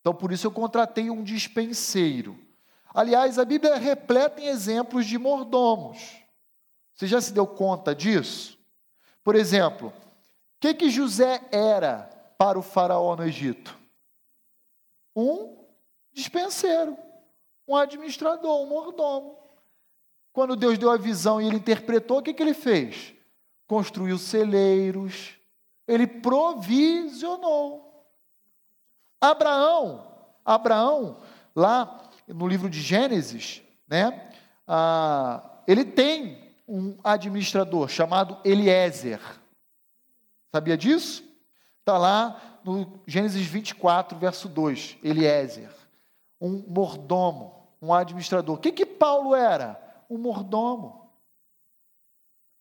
Então, por isso eu contratei um dispenseiro. Aliás, a Bíblia é repleta em exemplos de mordomos. Você já se deu conta disso? Por exemplo, o que, que José era para o faraó no Egito? Um dispenseiro, um administrador, um mordomo. Quando Deus deu a visão e ele interpretou, o que, que ele fez? Construiu celeiros, ele provisionou. Abraão, Abraão, lá no livro de Gênesis, né, ah, ele tem um administrador chamado Eliezer. Sabia disso? Está lá no Gênesis 24, verso 2, Eliezer. Um mordomo, um administrador. O que, que Paulo era? o mordomo.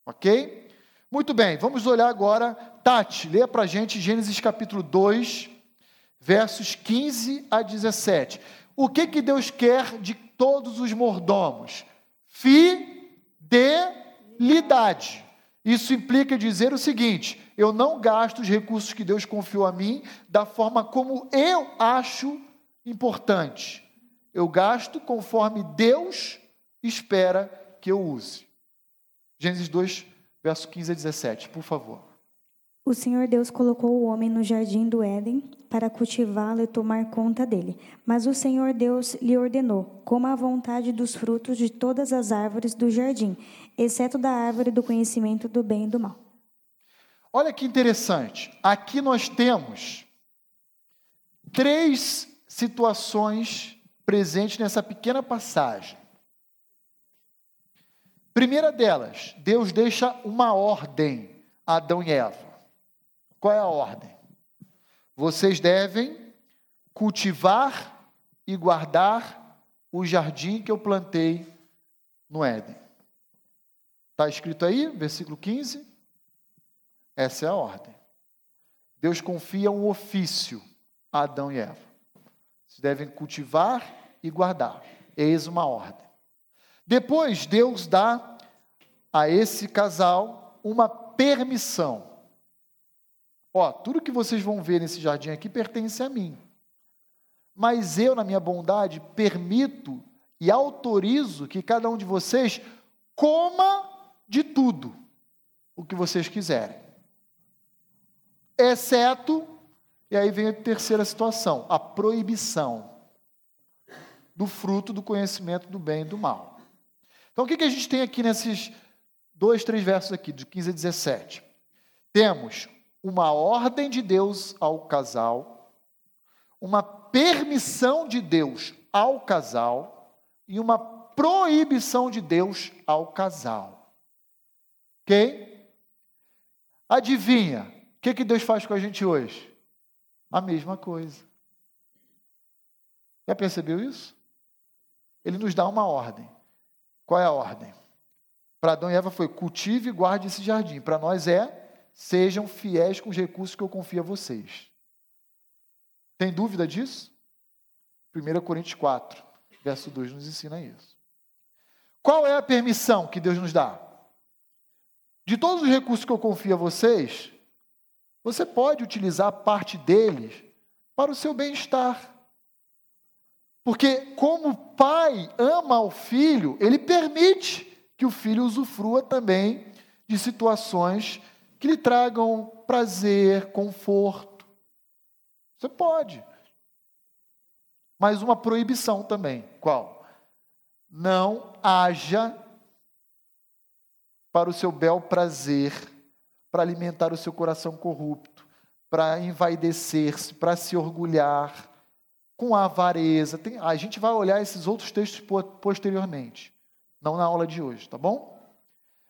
Ok? Muito bem, vamos olhar agora. Tati, lê para a gente Gênesis capítulo 2, versos 15 a 17. O que, que Deus quer de todos os mordomos? Fidelidade. Isso implica dizer o seguinte: eu não gasto os recursos que Deus confiou a mim da forma como eu acho importante. Eu gasto conforme Deus espera que eu use. Gênesis 2, verso 15 a 17, por favor. O Senhor Deus colocou o homem no jardim do Éden para cultivá-lo e tomar conta dele. Mas o Senhor Deus lhe ordenou: coma à vontade dos frutos de todas as árvores do jardim, exceto da árvore do conhecimento do bem e do mal. Olha que interessante. Aqui nós temos três situações presentes nessa pequena passagem. Primeira delas, Deus deixa uma ordem a Adão e Eva. Qual é a ordem? Vocês devem cultivar e guardar o jardim que eu plantei no Éden. Está escrito aí, versículo 15? Essa é a ordem. Deus confia um ofício a Adão e Eva. Vocês devem cultivar e guardar. Eis uma ordem. Depois, Deus dá a esse casal uma permissão. Ó, tudo que vocês vão ver nesse jardim aqui pertence a mim. Mas eu, na minha bondade, permito e autorizo que cada um de vocês coma de tudo o que vocês quiserem. Exceto, e aí vem a terceira situação, a proibição do fruto do conhecimento do bem e do mal. Então, o que, que a gente tem aqui nesses dois, três versos aqui, de 15 a 17? Temos uma ordem de Deus ao casal, uma permissão de Deus ao casal e uma proibição de Deus ao casal. Ok? Adivinha, O que, que Deus faz com a gente hoje? A mesma coisa. Já percebeu isso? Ele nos dá uma ordem. Qual é a ordem? Para Adão e Eva foi cultive e guarde esse jardim. Para nós é sejam fiéis com os recursos que eu confio a vocês. Tem dúvida disso? 1 Coríntios 4, verso 2 nos ensina isso. Qual é a permissão que Deus nos dá? De todos os recursos que eu confio a vocês, você pode utilizar parte deles para o seu bem-estar. Porque, como o pai ama o filho, ele permite que o filho usufrua também de situações que lhe tragam prazer, conforto. Você pode. Mas uma proibição também. Qual? Não haja para o seu bel prazer, para alimentar o seu coração corrupto, para envaidecer-se, para se orgulhar, com avareza. Tem, a gente vai olhar esses outros textos posteriormente, não na aula de hoje, tá bom?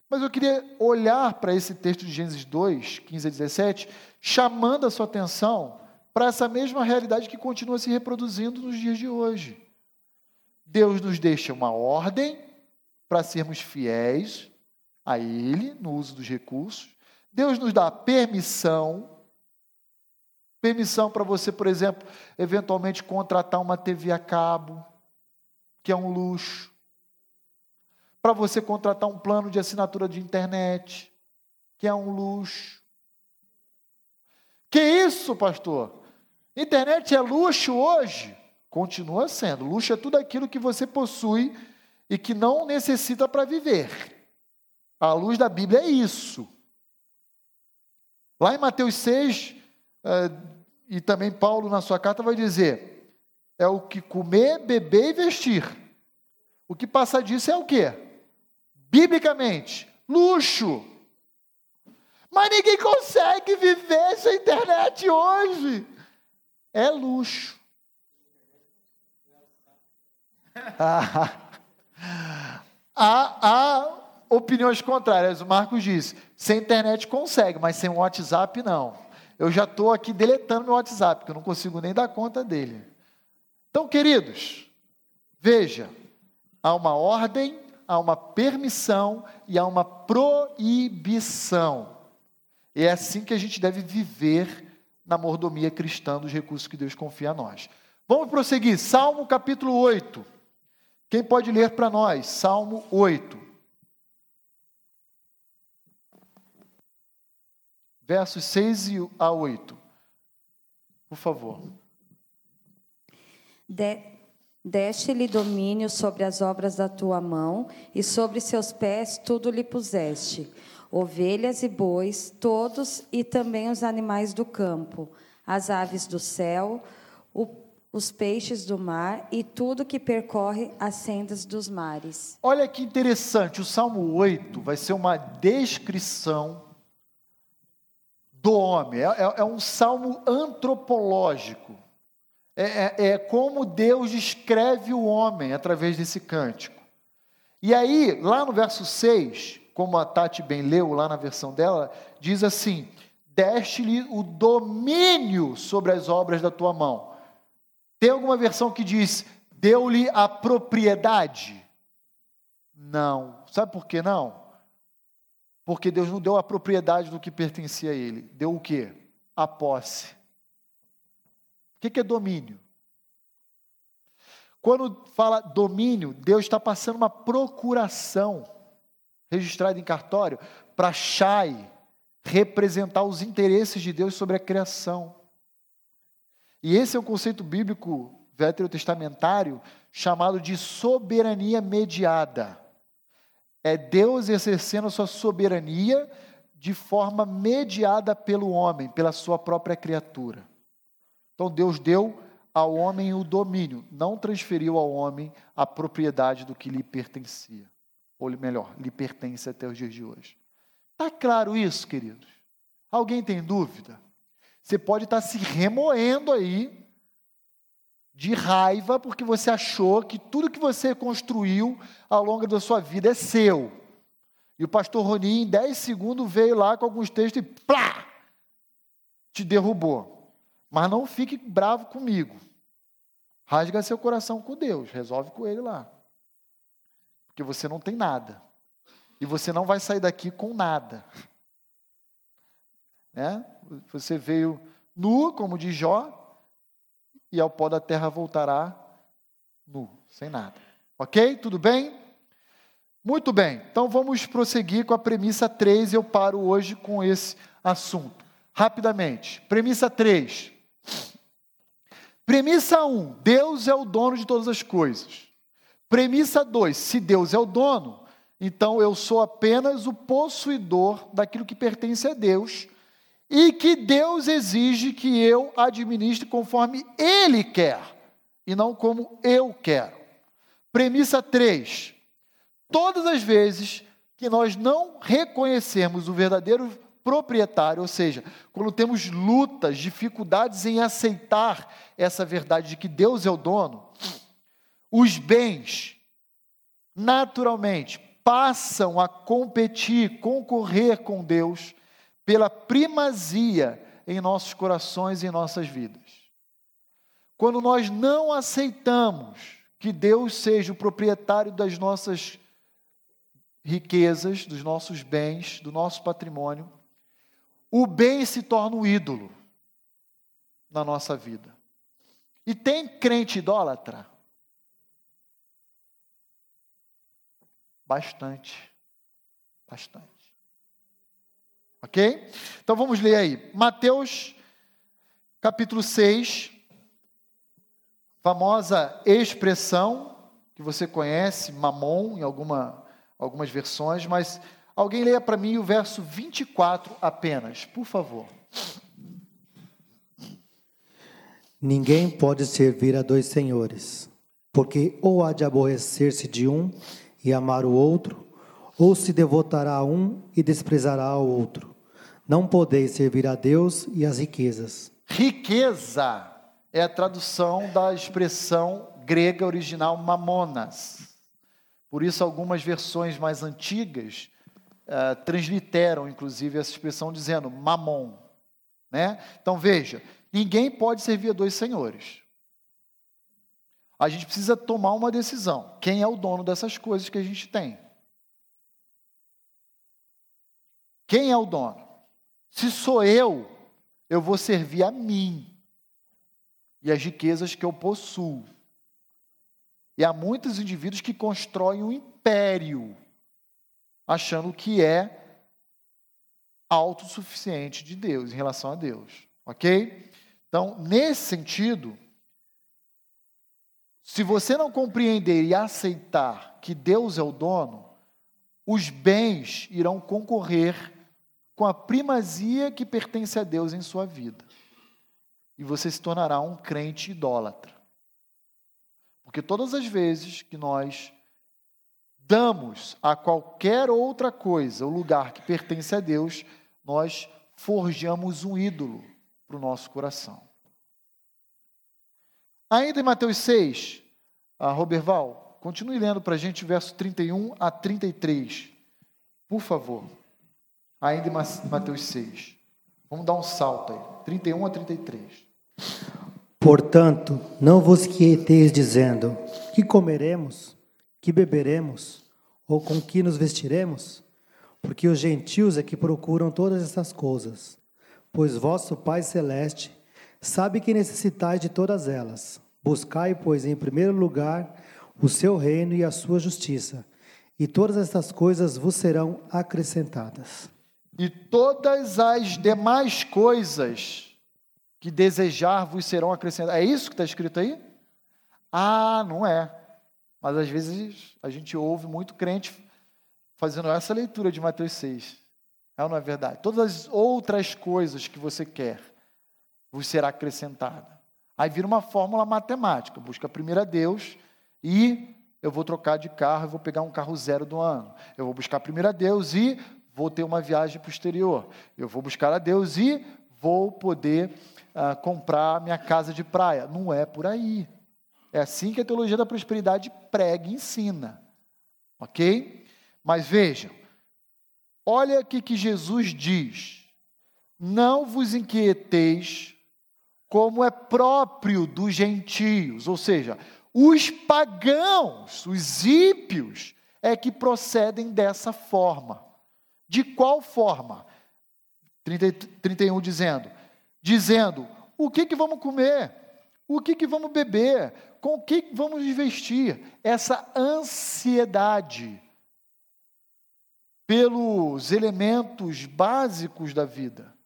Mas eu queria olhar para esse texto de Gênesis 2, 15 a 17, chamando a sua atenção para essa mesma realidade que continua se reproduzindo nos dias de hoje. Deus nos deixa uma ordem para sermos fiéis a Ele no uso dos recursos. Deus nos dá permissão. Permissão para você, por exemplo, eventualmente contratar uma TV a cabo, que é um luxo. Para você contratar um plano de assinatura de internet, que é um luxo. Que isso, pastor? Internet é luxo hoje? Continua sendo. Luxo é tudo aquilo que você possui e que não necessita para viver. A luz da Bíblia é isso. Lá em Mateus 6, é, e também Paulo na sua carta vai dizer: é o que comer, beber e vestir. O que passa disso é o quê? Biblicamente, luxo. Mas ninguém consegue viver sem internet hoje. É luxo. <laughs> há, opiniões contrárias. O Marcos diz: sem internet consegue, mas sem WhatsApp não. Eu já estou aqui deletando meu WhatsApp, porque eu não consigo nem dar conta dele. Então, queridos, veja: há uma ordem, há uma permissão e há uma proibição. E é assim que a gente deve viver na mordomia cristã dos recursos que Deus confia a nós. Vamos prosseguir. Salmo capítulo 8. Quem pode ler para nós? Salmo 8. versos 6 a 8. Por favor. De, Deste-lhe domínio sobre as obras da tua mão, e sobre seus pés tudo lhe puseste: ovelhas e bois, todos e também os animais do campo, as aves do céu, o, os peixes do mar e tudo que percorre as sendas dos mares. Olha que interessante, o Salmo 8 vai ser uma descrição do homem. É, é, é um salmo antropológico. É, é, é, como Deus descreve o homem através desse cântico. E aí, lá no verso 6, como a Tati bem leu lá na versão dela, diz assim: Deste-lhe o domínio sobre as obras da tua mão. Tem alguma versão que diz: Deu-lhe a propriedade? Não. Sabe por que não? Porque Deus não deu a propriedade do que pertencia a ele. Deu o quê? A posse. O que é domínio? Quando fala domínio, Deus está passando uma procuração registrada em cartório para Shai representar os interesses de Deus sobre a criação. E esse é um conceito bíblico veterotestamentário chamado de soberania mediada. É Deus exercendo a sua soberania de forma mediada pelo homem, pela sua própria criatura. Então Deus deu ao homem o domínio, não transferiu ao homem a propriedade do que lhe pertencia. Ou melhor, lhe pertence até os dias de hoje. Está claro isso, queridos? Alguém tem dúvida? Você pode estar se remoendo aí de raiva porque você achou que tudo que você construiu ao longo da sua vida é seu. E o pastor Roni, em 10 segundos, veio lá com alguns textos e plá! te derrubou. Mas não fique bravo comigo. Rasga seu coração com Deus, resolve com Ele lá. Porque você não tem nada. E você não vai sair daqui com nada. <laughs> Né? Você veio nu, como diz Jó, e ao pó da terra voltará nu, sem nada. Ok? Tudo bem? Muito bem. Então vamos prosseguir com a premissa 3 e eu paro hoje com esse assunto. Rapidamente. Premissa 3. Premissa 1: Deus é o dono de todas as coisas. Premissa 2: Se Deus é o dono, então eu sou apenas o possuidor daquilo que pertence a Deus e que Deus exige que eu administre conforme Ele quer e não como eu quero. Premissa 3. Todas as vezes que nós não reconhecermos o verdadeiro proprietário, ou seja, quando temos lutas, dificuldades em aceitar essa verdade de que Deus é o dono, os bens naturalmente passam a competir, concorrer com Deus pela primazia em nossos corações e em nossas vidas. Quando nós não aceitamos que Deus seja o proprietário das nossas riquezas, dos nossos bens, do nosso patrimônio, o bem se torna um ídolo na nossa vida. E tem crente idólatra? Bastante. Bastante. Ok? Então vamos ler aí. Mateus, capítulo 6, famosa expressão que você conhece, mamon, em alguma, algumas versões, mas alguém leia para mim o verso 24 apenas, por favor. Ninguém pode servir a dois senhores, porque ou há de aborrecer-se de um e amar o outro, ou se devotará a um e desprezará ao outro. Não podeis servir a Deus e as riquezas. Riqueza é a tradução da expressão grega original mamonas. Por isso, algumas versões mais antigas uh, transliteram, inclusive, essa expressão dizendo mamon. Né? Então, veja, ninguém pode servir a dois senhores. A gente precisa tomar uma decisão. Quem é o dono dessas coisas que a gente tem? Quem é o dono? Se sou eu, eu vou servir a mim e as riquezas que eu possuo. E há muitos indivíduos que constroem um império, achando que é autossuficiente de Deus, em relação a Deus. Ok? Então, nesse sentido, se você não compreender e aceitar que Deus é o dono, os bens irão concorrer com a primazia que pertence a Deus em sua vida. E você se tornará um crente idólatra. Porque todas as vezes que nós damos a qualquer outra coisa o lugar que pertence a Deus, nós forjamos um ídolo para o nosso coração. Ainda em Mateus 6, a Roberval, Continue lendo para a gente verso 31 a 33. Por favor. Ainda em Mateus 6. Vamos dar um salto aí. 31 a 33. Portanto, não vos quieteis dizendo: que comeremos, que beberemos, ou com que nos vestiremos? Porque os gentios é que procuram todas essas coisas. Pois vosso Pai Celeste sabe que necessitais de todas elas. Buscai, pois, em primeiro lugar o seu reino e a sua justiça, e todas estas coisas vos serão acrescentadas. E todas as demais coisas que desejar vos serão acrescentadas. É isso que está escrito aí? Ah, não é. Mas às vezes a gente ouve muito crente fazendo essa leitura de Mateus 6. É ou não é verdade? Todas as outras coisas que você quer vos será acrescentada. Aí vira uma fórmula matemática. Busca primeiro a Deus e eu vou trocar de carro, eu vou pegar um carro zero do ano. Eu vou buscar primeiro a Deus e vou ter uma viagem exterior. Eu vou buscar a Deus e vou poder uh, comprar minha casa de praia. Não é por aí. É assim que a teologia da prosperidade prega e ensina. Ok? Mas vejam, olha o que Jesus diz. não vos inquieteis como é próprio dos gentios, ou seja, os pagãos, os ímpios, é que procedem dessa forma. De qual forma? 30, 31 dizendo: dizendo, o que, que vamos comer? O que, que vamos beber? Com o que vamos vestir? Essa ansiedade pelos elementos básicos da vida.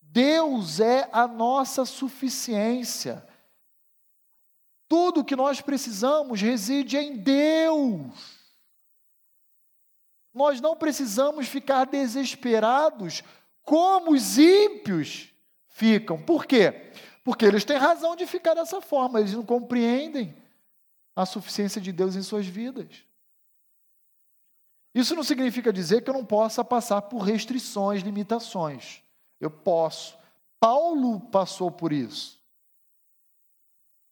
Deus é a nossa suficiência. Tudo que nós precisamos reside em Deus. Nós não precisamos ficar desesperados como os ímpios ficam. Por quê? Porque eles têm razão de ficar dessa forma, eles não compreendem a suficiência de Deus em suas vidas. Isso não significa dizer que eu não possa passar por restrições, limitações. Eu posso. Paulo passou por isso.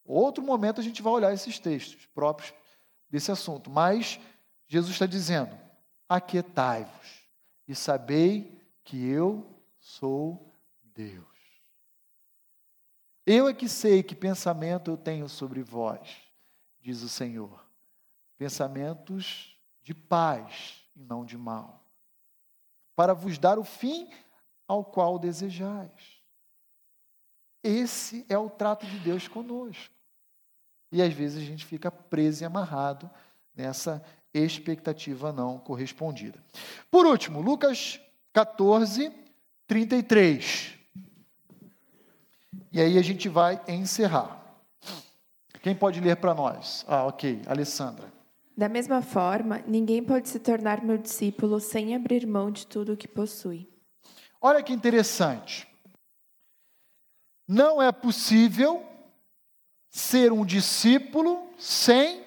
Outro momento a gente vai olhar esses textos próprios desse assunto. Mas Jesus está dizendo: aquietai-vos e sabei que eu sou Deus. Eu é que sei que pensamento eu tenho sobre vós, diz o Senhor. Pensamentos de paz e não de mal, para vos dar o fim ao qual desejais. Esse é o trato de Deus conosco. E às vezes a gente fica preso e amarrado nessa expectativa não correspondida. Por último, Lucas 14, 33. E aí a gente vai encerrar. Quem pode ler para nós? Ah, ok, Alessandra. Da mesma forma, ninguém pode se tornar meu discípulo sem abrir mão de tudo o que possui. Olha que interessante. Não é possível ser um discípulo sem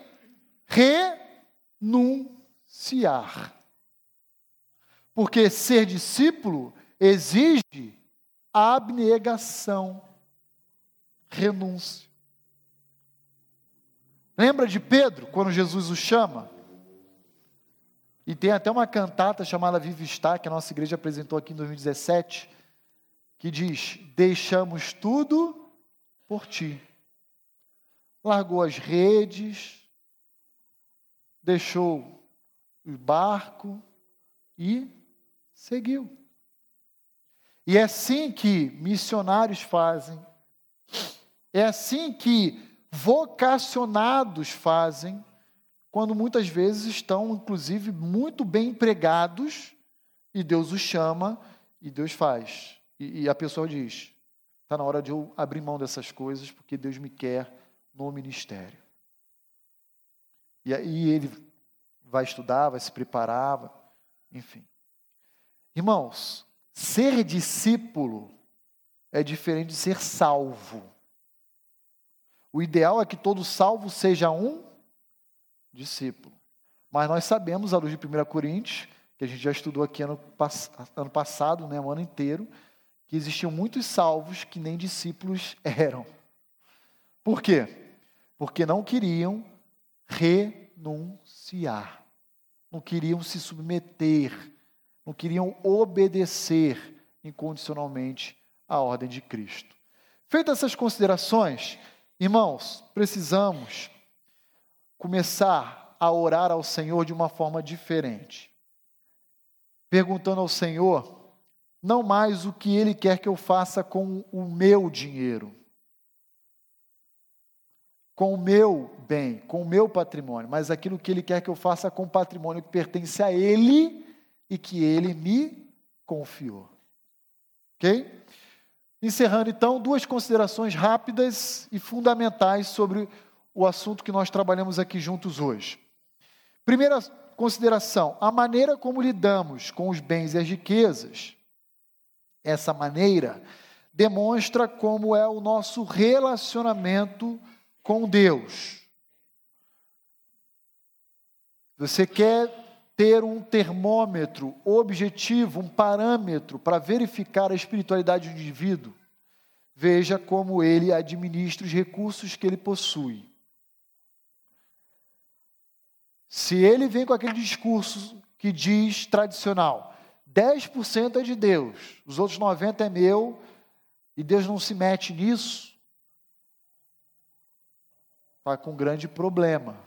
renunciar. Porque ser discípulo exige abnegação, renúncia. Lembra de Pedro, quando Jesus o chama? E tem até uma cantata chamada Viva Está, que a nossa igreja apresentou aqui em 2017, que diz: Deixamos tudo por ti. Largou as redes, deixou o barco e seguiu. E é assim que missionários fazem, é assim que vocacionados fazem, quando muitas vezes estão, inclusive, muito bem empregados, e Deus os chama e Deus faz. E, e a pessoa diz: está na hora de eu abrir mão dessas coisas, porque Deus me quer no ministério. E aí ele vai estudar, vai se preparar, enfim. Irmãos, ser discípulo é diferente de ser salvo. O ideal é que todo salvo seja um discípulo. Mas nós sabemos, à luz de 1 Coríntios, que a gente já estudou aqui ano, ano passado, né, o ano inteiro, que existiam muitos salvos que nem discípulos <laughs> eram. Por quê? Porque não queriam renunciar, não queriam se submeter, não queriam obedecer incondicionalmente à ordem de Cristo. Feitas essas considerações, irmãos, precisamos começar a orar ao Senhor de uma forma diferente. Perguntando ao Senhor, não mais o que Ele quer que eu faça com o meu dinheiro, com o meu bem, com o meu patrimônio, mas aquilo que Ele quer que eu faça com o patrimônio que pertence a Ele e que ele me confiou. Ok? Encerrando então, duas considerações rápidas e fundamentais sobre o assunto que nós trabalhamos aqui juntos hoje. Primeira consideração: a maneira como lidamos com os bens e as riquezas, essa maneira demonstra como é o nosso relacionamento com Deus. Você quer ter um termômetro objetivo, um parâmetro para verificar a espiritualidade do indivíduo, veja como ele administra os recursos que ele possui. Se ele vem com aquele discurso que diz tradicional, 10% é de Deus, os outros 90% é meu, e Deus não se mete nisso, está com um grande problema.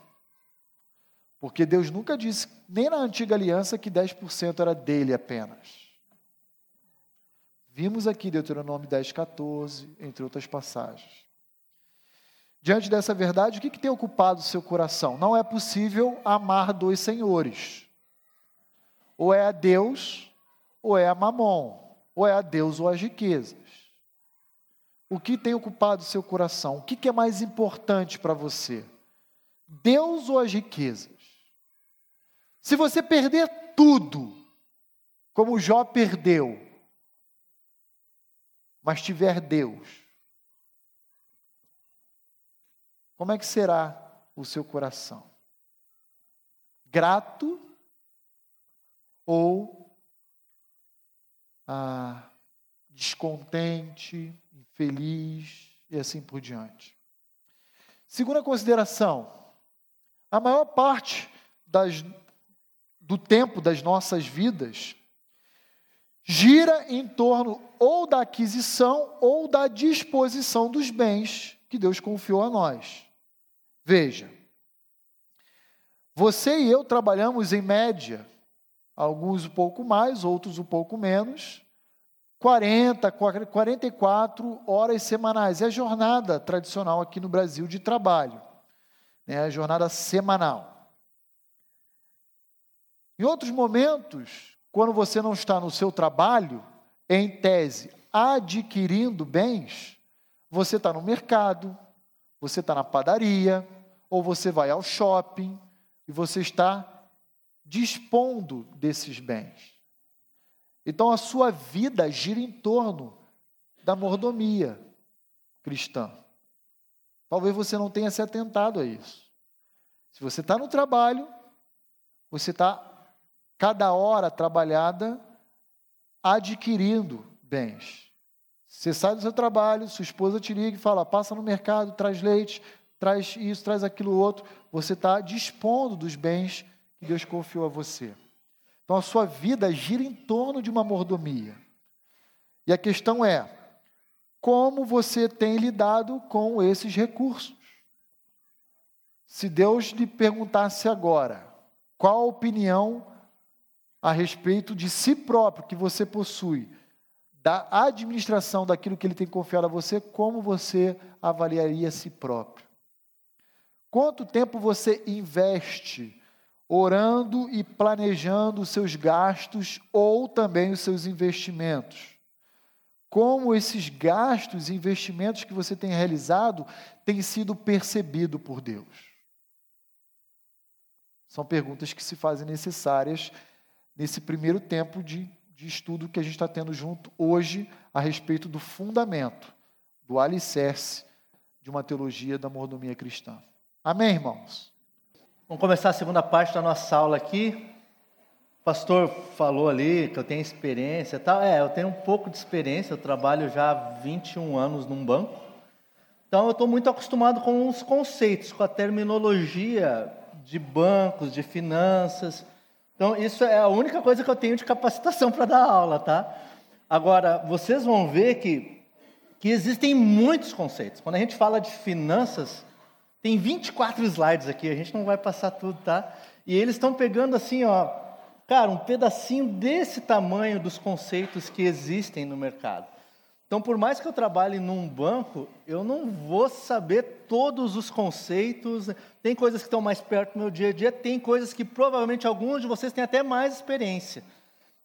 Porque Deus nunca disse, nem na antiga aliança, que 10% era dele apenas. Vimos aqui Deuteronômio 10, 14, entre outras passagens. Diante dessa verdade, o que, que tem ocupado o seu coração? Não é possível amar dois senhores. Ou é a Deus, ou é a Mamon. Ou é a Deus ou as riquezas. O que tem ocupado o seu coração? O que, que é mais importante para você? Deus ou as riquezas? Se você perder tudo, como Jó perdeu, mas tiver Deus, como é que será o seu coração? Grato ou ah, descontente, infeliz e assim por diante? Segunda consideração: a maior parte das, do tempo das nossas vidas gira em torno ou da aquisição ou da disposição dos bens que Deus confiou a nós. Veja, você e eu trabalhamos em média, alguns um pouco mais, outros um pouco menos, 40, 44 horas semanais. É a jornada tradicional aqui no Brasil de trabalho, né? a jornada semanal. Em outros momentos, quando você não está no seu trabalho, em tese, adquirindo bens, você está no mercado, você está na padaria, ou você vai ao shopping e você está dispondo desses bens. Então a sua vida gira em torno da mordomia cristã. Talvez você não tenha se atentado a isso. Se você está no trabalho, você está cada hora trabalhada adquirindo bens. Você sai do seu trabalho, sua esposa te liga e fala: passa no mercado, traz leite, traz isso, traz aquilo outro. Você está dispondo dos bens que Deus confiou a você. Então a sua vida gira em torno de uma mordomia. E a questão é: como você tem lidado com esses recursos? Se Deus lhe perguntasse agora, qual a opinião a respeito de si próprio que você possui, da administração daquilo que ele tem confiado a você, como você avaliaria si próprio? Quanto tempo você investe orando e planejando os seus gastos ou também os seus investimentos? Como esses gastos e investimentos que você tem realizado têm sido percebido por Deus? São perguntas que se fazem necessárias nesse primeiro tempo de, de estudo que a gente está tendo junto hoje a respeito do fundamento, do alicerce de uma teologia da mordomia cristã. Amém, irmãos? Vamos começar a segunda parte da nossa aula aqui. O pastor falou ali que eu tenho experiência tal. É, eu tenho um pouco de experiência, eu trabalho já há 21 anos num banco. Então eu estou muito acostumado com os conceitos, com a terminologia de bancos, de finanças. Então isso é a única coisa que eu tenho de capacitação para dar aula, tá? Agora, vocês vão ver que, que existem muitos conceitos. Quando a gente fala de finanças, tem 24 slides aqui, a gente não vai passar tudo, tá? E eles estão pegando assim, ó, cara, um pedacinho desse tamanho dos conceitos que existem no mercado. Então, por mais que eu trabalhe num banco, eu não vou saber todos os conceitos. Tem coisas que estão mais perto do meu dia a dia, tem coisas que provavelmente alguns de vocês têm até mais experiência.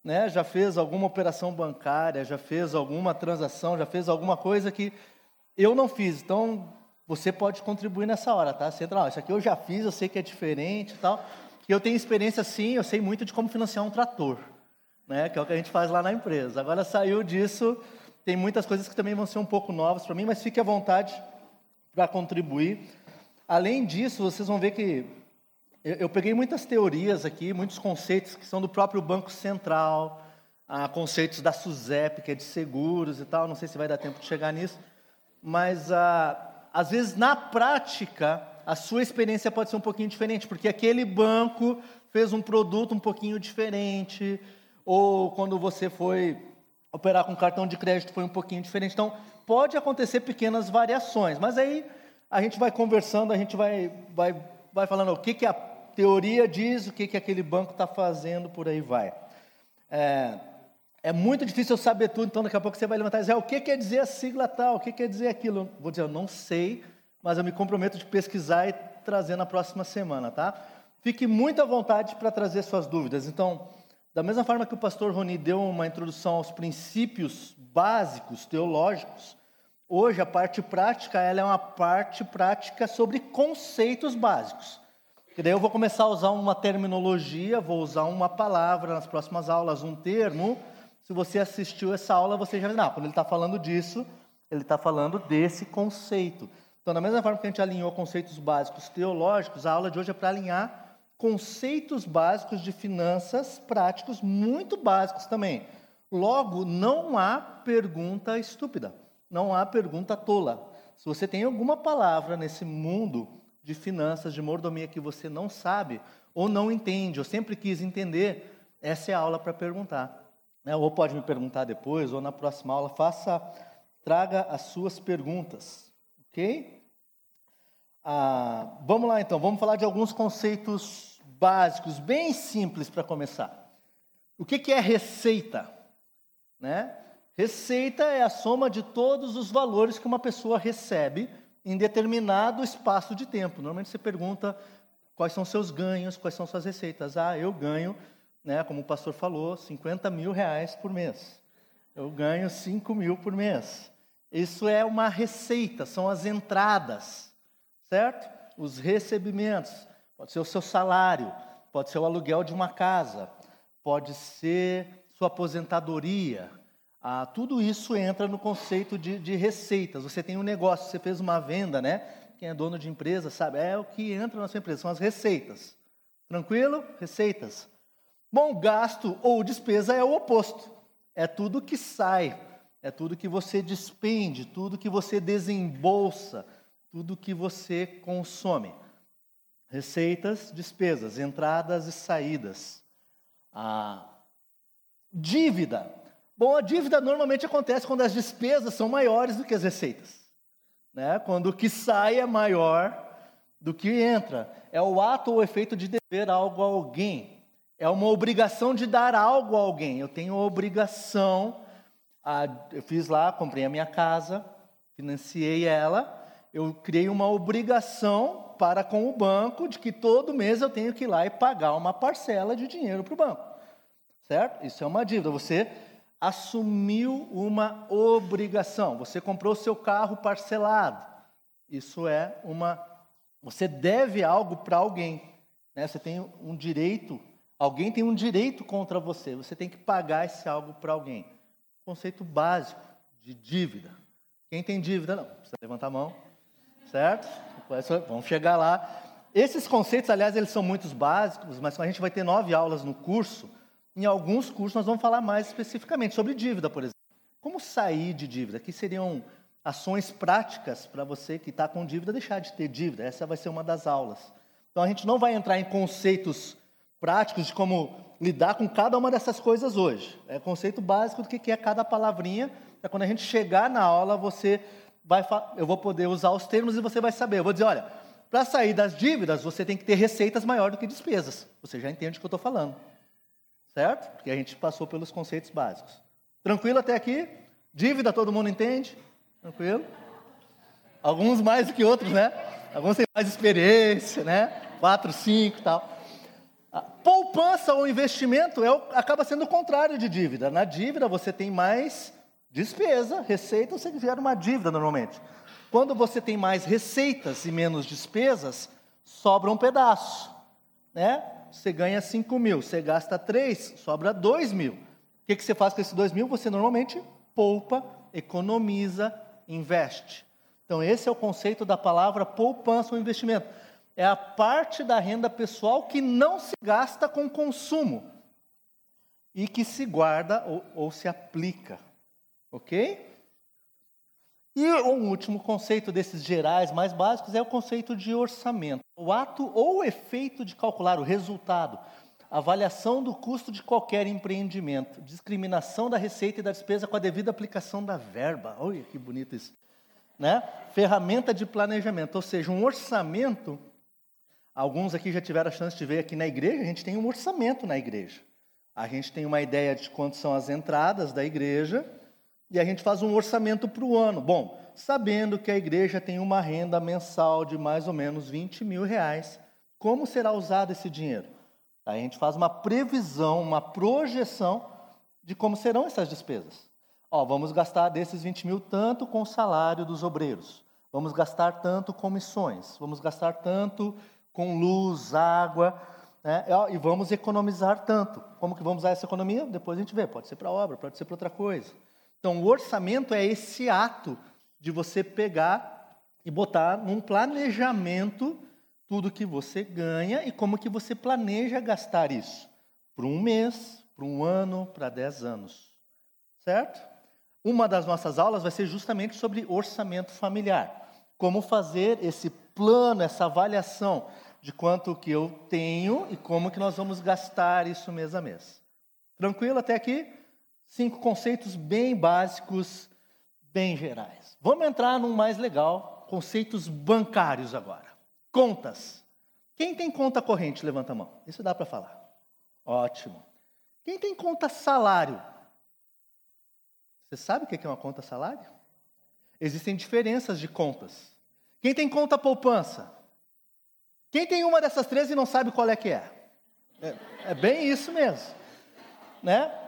Né? Já fez alguma operação bancária, já fez alguma transação, já fez alguma coisa que eu não fiz. Então, você pode contribuir nessa hora, tá? Você entra lá, isso aqui eu já fiz, eu sei que é diferente e tal. Eu tenho experiência sim, eu sei muito de como financiar um trator, né? Que é o que a gente faz lá na empresa. Agora saiu disso, tem muitas coisas que também vão ser um pouco novas para mim, mas fique à vontade para contribuir. Além disso, vocês vão ver que eu, eu, peguei muitas teorias aqui, muitos conceitos que são do próprio Banco Central, conceitos da SUSEP, que é de seguros e tal. Não sei se vai dar tempo de chegar nisso, mas ah, às vezes na prática, a sua experiência pode ser um pouquinho diferente, porque aquele banco fez um produto um pouquinho diferente, ou quando você foi operar com cartão de crédito foi um pouquinho diferente. Então, pode acontecer pequenas variações, mas aí a gente vai conversando, a gente vai, vai, vai falando o que, que a teoria diz, o que, que aquele banco está fazendo, por aí vai. É, é muito difícil eu saber tudo, então daqui a pouco você vai levantar e dizer, ah, o que quer dizer a sigla tal, o que quer dizer aquilo? Vou dizer, eu não sei, mas eu me comprometo de pesquisar e trazer na próxima semana, tá? Fique muito à vontade para trazer suas dúvidas. Então, da mesma forma que o pastor Roni deu uma introdução aos princípios básicos teológicos, hoje a parte prática ela é uma parte prática sobre conceitos básicos. E daí eu vou começar a usar uma terminologia, vou usar uma palavra nas próximas aulas, um termo, se você assistiu essa aula, você já não, quando ele está falando disso, ele está falando desse conceito. Então, da mesma forma que a gente alinhou conceitos básicos teológicos, a aula de hoje é para alinhar conceitos básicos de finanças práticos, muito básicos também. Logo, não há pergunta estúpida, não há pergunta tola. Se você tem alguma palavra nesse mundo de finanças, de mordomia que você não sabe, ou não entende, ou sempre quis entender, essa é a aula para perguntar. Né? Ou pode me perguntar depois, ou na próxima aula, faça, traga as suas perguntas, ok? Ah, vamos lá então, vamos falar de alguns conceitos básicos, bem simples para começar. O que, que é receita? Né? Receita é a soma de todos os valores que uma pessoa recebe em determinado espaço de tempo. Normalmente você pergunta quais são seus ganhos, quais são suas receitas. Ah, eu ganho né, como o pastor falou, 50 mil reais por mês. Eu ganho 5 mil por mês. Isso é uma receita, são as entradas, certo? Os recebimentos. Pode ser o seu salário, pode ser o aluguel de uma casa, pode ser sua aposentadoria. Ah, tudo isso entra no conceito de, de receitas. Você tem um negócio, você fez uma venda, né? Quem é dono de empresa sabe, é o que entra na sua empresa, são as receitas. Tranquilo? Receitas. Bom, gasto ou despesa é o oposto. É tudo que sai, é tudo que você despende, tudo que você desembolsa, tudo que você consome. Receitas, despesas, entradas e saídas. A dívida. Bom, a dívida normalmente acontece quando as despesas são maiores do que as receitas. Né? Quando o que sai é maior do que entra. É o ato ou efeito de dever algo a alguém. É uma obrigação de dar algo a alguém. Eu tenho obrigação. A, eu fiz lá, comprei a minha casa, financiei ela. Eu criei uma obrigação para com o banco de que todo mês eu tenho que ir lá e pagar uma parcela de dinheiro para o banco. Certo? Isso é uma dívida. Você assumiu uma obrigação. Você comprou seu carro parcelado. Isso é uma. Você deve algo para alguém. Né? Você tem um direito Alguém tem um direito contra você, você tem que pagar esse algo para alguém. Conceito básico de dívida. Quem tem dívida, não, precisa levantar a mão, certo? Vamos chegar lá. Esses conceitos, aliás, eles são muito básicos, mas a gente vai ter nove aulas no curso. Em alguns cursos nós vamos falar mais especificamente sobre dívida, por exemplo. Como sair de dívida? Aqui seriam ações práticas para você que está com dívida deixar de ter dívida. Essa vai ser uma das aulas. Então a gente não vai entrar em conceitos práticos de como lidar com cada uma dessas coisas hoje. É conceito básico do que é cada palavrinha. É quando a gente chegar na aula, você vai, eu vou poder usar os termos e você vai saber. Eu vou dizer, olha, para sair das dívidas, você tem que ter receitas maiores do que despesas. Você já entende o que eu estou falando. Certo? Porque a gente passou pelos conceitos básicos. Tranquilo até aqui? Dívida todo mundo entende? Tranquilo? Alguns mais do que outros, né? Alguns têm mais experiência, né? Quatro, cinco e tal. A poupança ou investimento é, acaba sendo o contrário de dívida. Na dívida você tem mais despesa, receita, você gera uma dívida normalmente. Quando você tem mais receitas e menos despesas, sobra um pedaço. Né? Você ganha 5 mil, você gasta 3, sobra 2 mil. O que, que você faz com esses 2 mil? Você normalmente poupa, economiza, investe. Então, esse é o conceito da palavra poupança ou investimento é a parte da renda pessoal que não se gasta com consumo e que se guarda ou, ou se aplica. Ok? E um último conceito desses gerais mais básicos é o conceito de orçamento. O ato ou efeito de calcular o resultado, avaliação do custo de qualquer empreendimento, discriminação da receita e da despesa com a devida aplicação da verba. Olha que bonito isso. Né? Ferramenta de planejamento, ou seja, um orçamento. Alguns aqui já tiveram a chance de ver aqui na igreja, a gente tem um orçamento na igreja. A gente tem uma ideia de quanto são as entradas da igreja e a gente faz um orçamento para o ano. Bom, sabendo que a igreja tem uma renda mensal de mais ou menos 20 mil reais, como será usado esse dinheiro? A gente faz uma previsão, uma projeção de como serão essas despesas. Ó, vamos gastar desses 20 mil tanto com o salário dos obreiros, vamos gastar tanto com missões, vamos gastar tanto com luz, água, né? e vamos economizar tanto. Como que vamos usar essa economia? Depois a gente vê, pode ser para obra, pode ser para outra coisa. Então, o orçamento é esse ato de você pegar e botar num planejamento tudo que você ganha e como que você planeja gastar isso. Por um mês, para um ano, para dez anos. Certo? Uma das nossas aulas vai ser justamente sobre orçamento familiar. Como fazer esse plano, essa avaliação de quanto que eu tenho e como que nós vamos gastar isso mês a mês. Tranquilo até aqui? Cinco conceitos bem básicos, bem gerais. Vamos entrar num mais legal, conceitos bancários agora. Contas. Quem tem conta corrente, levanta a mão. Isso dá para falar. Ótimo. Quem tem conta salário? Você sabe o que é uma conta salário? Existem diferenças de contas. Quem tem conta poupança? Quem tem uma dessas três e não sabe qual é que é? É, é bem isso mesmo. Né?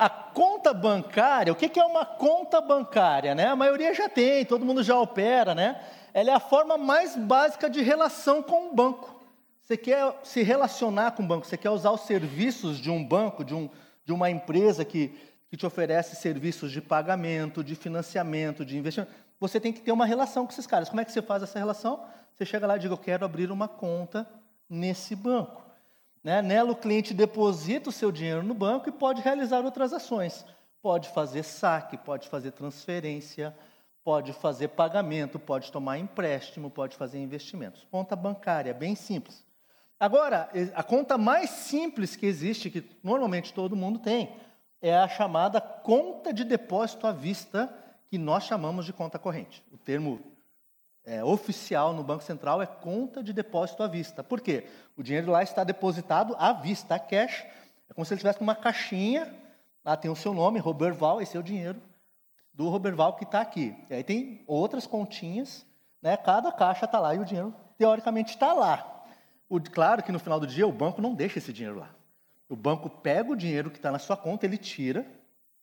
A conta bancária, o que é uma conta bancária? Né? A maioria já tem, todo mundo já opera, né? ela é a forma mais básica de relação com o banco. Você quer se relacionar com o banco, você quer usar os serviços de um banco, de, um, de uma empresa que, que te oferece serviços de pagamento, de financiamento, de investimento. Você tem que ter uma relação com esses caras. Como é que você faz essa relação? Você chega lá e diz: Eu quero abrir uma conta nesse banco. Né? Nela, o cliente deposita o seu dinheiro no banco e pode realizar outras ações. Pode fazer saque, pode fazer transferência, pode fazer pagamento, pode tomar empréstimo, pode fazer investimentos. Conta bancária, bem simples. Agora, a conta mais simples que existe, que normalmente todo mundo tem, é a chamada conta de depósito à vista, que nós chamamos de conta corrente. O termo é, oficial no Banco Central é conta de depósito à vista. Por quê? O dinheiro lá está depositado à vista, a cash. É como se ele estivesse numa caixinha, lá tem o seu nome, Roberval, esse é o dinheiro do Roberval que está aqui. E aí tem outras continhas, né? cada caixa está lá e o dinheiro, teoricamente, está lá. O, claro que no final do dia o banco não deixa esse dinheiro lá. O banco pega o dinheiro que está na sua conta, ele tira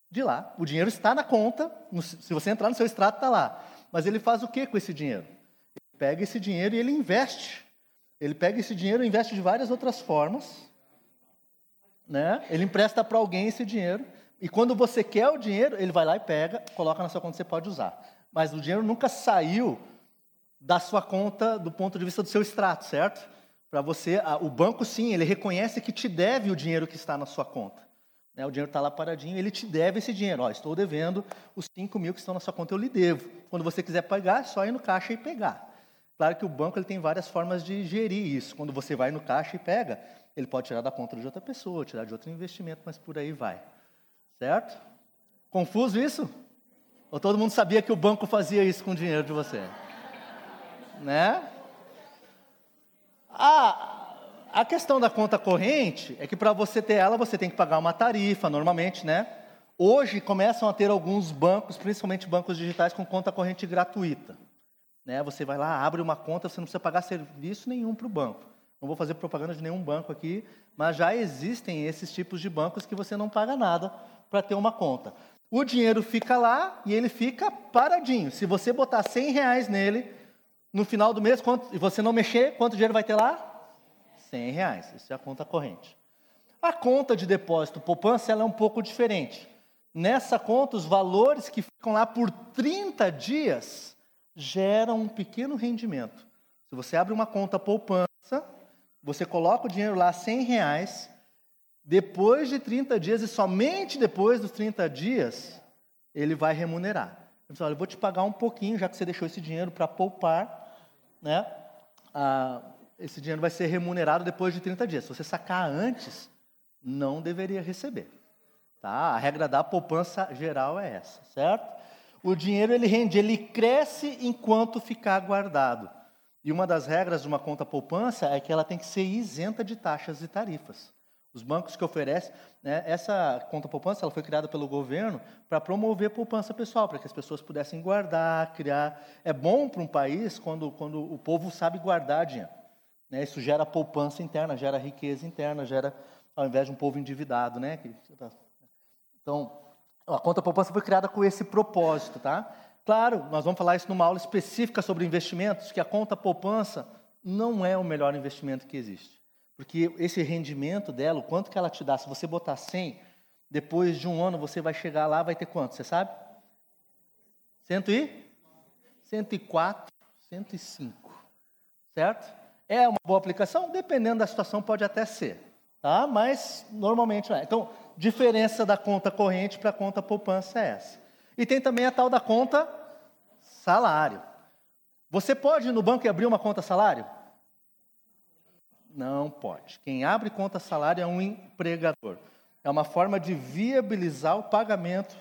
de lá. O dinheiro está na conta, no, se você entrar no seu extrato, está lá. Mas ele faz o que com esse dinheiro? Ele pega esse dinheiro e ele investe. Ele pega esse dinheiro e investe de várias outras formas. Né? Ele empresta para alguém esse dinheiro e quando você quer o dinheiro, ele vai lá e pega, coloca na sua conta, você pode usar. Mas o dinheiro nunca saiu da sua conta do ponto de vista do seu extrato, certo? Para você, o banco sim, ele reconhece que te deve o dinheiro que está na sua conta. Né? O dinheiro está lá paradinho, ele te deve esse dinheiro. Ó, estou devendo os 5 mil que estão na sua conta, eu lhe devo. Quando você quiser pagar, é só ir no caixa e pegar. Claro que o banco ele tem várias formas de gerir isso. Quando você vai no caixa e pega, ele pode tirar da conta de outra pessoa, tirar de outro investimento, mas por aí vai. Certo? Confuso isso? Ou todo mundo sabia que o banco fazia isso com o dinheiro de você? Né? A, a questão da conta corrente é que para você ter ela, você tem que pagar uma tarifa, normalmente, né? Hoje começam a ter alguns bancos, principalmente bancos digitais, com conta corrente gratuita. Né? Você vai lá, abre uma conta, você não precisa pagar serviço nenhum para o banco. Não vou fazer propaganda de nenhum banco aqui, mas já existem esses tipos de bancos que você não paga nada para ter uma conta. O dinheiro fica lá e ele fica paradinho. Se você botar 100 reais nele, no final do mês, quanto, e você não mexer, quanto dinheiro vai ter lá? 100 reais. Isso é a conta corrente. A conta de depósito poupança ela é um pouco diferente. Nessa conta, os valores que ficam lá por 30 dias geram um pequeno rendimento. Se você abre uma conta poupança, você coloca o dinheiro lá, 100 reais, depois de 30 dias, e somente depois dos 30 dias, ele vai remunerar. Ele fala, eu vou te pagar um pouquinho, já que você deixou esse dinheiro para poupar, né? Ah, esse dinheiro vai ser remunerado depois de 30 dias. Se você sacar antes, não deveria receber. Tá? A regra da poupança geral é essa, certo? O dinheiro ele rende, ele cresce enquanto ficar guardado. E uma das regras de uma conta poupança é que ela tem que ser isenta de taxas e tarifas. Os bancos que oferecem, né, essa conta poupança ela foi criada pelo governo para promover poupança pessoal, para que as pessoas pudessem guardar, criar. É bom para um país quando, quando o povo sabe guardar dinheiro. Né? Isso gera poupança interna, gera riqueza interna, gera, ao invés de um povo endividado. Né? Então, a conta poupança foi criada com esse propósito. Tá? Claro, nós vamos falar isso numa aula específica sobre investimentos, que a conta poupança não é o melhor investimento que existe. Porque esse rendimento dela, o quanto que ela te dá, se você botar 100, depois de um ano você vai chegar lá, vai ter quanto, você sabe? Cento e? 104, 105. Certo? É uma boa aplicação? Dependendo da situação, pode até ser. Tá? Mas normalmente não é. Então, diferença da conta corrente para a conta poupança é essa. E tem também a tal da conta salário. Você pode ir no banco e abrir uma conta salário? Não pode. Quem abre conta salário é um empregador. É uma forma de viabilizar o pagamento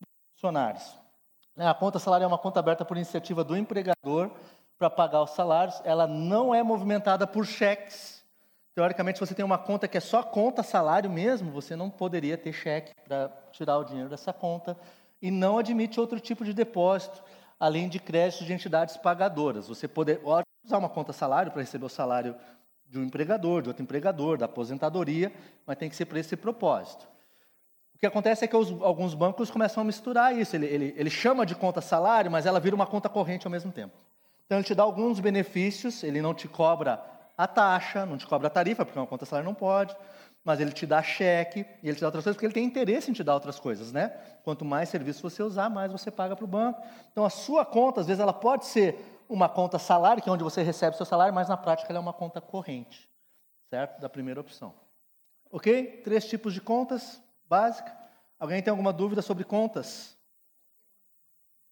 dos funcionários. A conta salário é uma conta aberta por iniciativa do empregador para pagar os salários. Ela não é movimentada por cheques. Teoricamente, se você tem uma conta que é só conta salário mesmo, você não poderia ter cheque para tirar o dinheiro dessa conta e não admite outro tipo de depósito, além de créditos de entidades pagadoras. Você pode usar uma conta salário para receber o salário de um empregador, de outro empregador, da aposentadoria, mas tem que ser para esse propósito. O que acontece é que os, alguns bancos começam a misturar isso. Ele, ele, ele chama de conta salário, mas ela vira uma conta corrente ao mesmo tempo. Então, ele te dá alguns benefícios, ele não te cobra a taxa, não te cobra a tarifa, porque uma conta salário não pode, mas ele te dá cheque e ele te dá outras coisas, porque ele tem interesse em te dar outras coisas, né? Quanto mais serviço você usar, mais você paga para o banco. Então, a sua conta, às vezes, ela pode ser uma conta salário, que é onde você recebe seu salário, mas na prática ela é uma conta corrente, certo? Da primeira opção. Ok? Três tipos de contas básica. Alguém tem alguma dúvida sobre contas?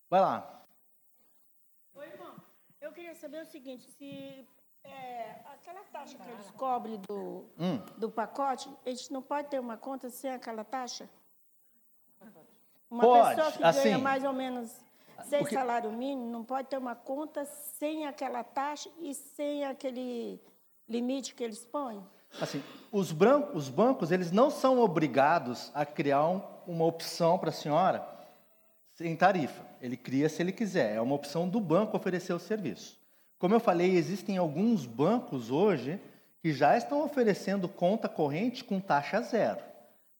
Vai lá. Oi, irmão. Eu queria saber o seguinte: se é, aquela taxa que eles cobrem do, hum. do pacote, a gente não pode ter uma conta sem aquela taxa? Uma pode, pessoa que assim, ganha mais ou menos sem Porque... salário mínimo, não pode ter uma conta sem aquela taxa e sem aquele limite que eles põem? Assim, os, brancos, os bancos eles não são obrigados a criar um, uma opção para a senhora sem tarifa. Ele cria se ele quiser. É uma opção do banco oferecer o serviço. Como eu falei, existem alguns bancos hoje que já estão oferecendo conta corrente com taxa zero.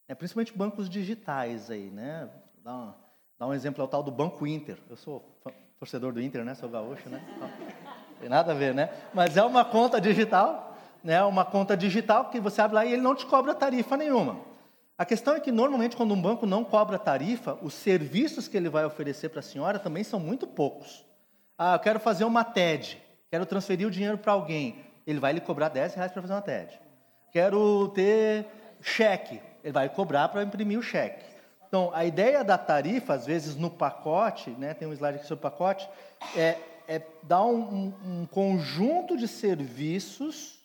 É, principalmente bancos digitais aí, né? Dá uma, Dá um exemplo, é o tal do Banco Inter. Eu sou torcedor do Inter, né? Sou gaúcho, né? Não tem nada a ver, né? Mas é uma conta digital, né? Uma conta digital que você abre lá e ele não te cobra tarifa nenhuma. A questão é que normalmente quando um banco não cobra tarifa, os serviços que ele vai oferecer para a senhora também são muito poucos. Ah, eu quero fazer uma TED, quero transferir o dinheiro para alguém, ele vai lhe cobrar 10 reais para fazer uma TED. Quero ter cheque, ele vai cobrar para imprimir o cheque. Então, a ideia da tarifa, às vezes no pacote, né, tem um slide aqui sobre o pacote, é, é dar um, um, conjunto de serviços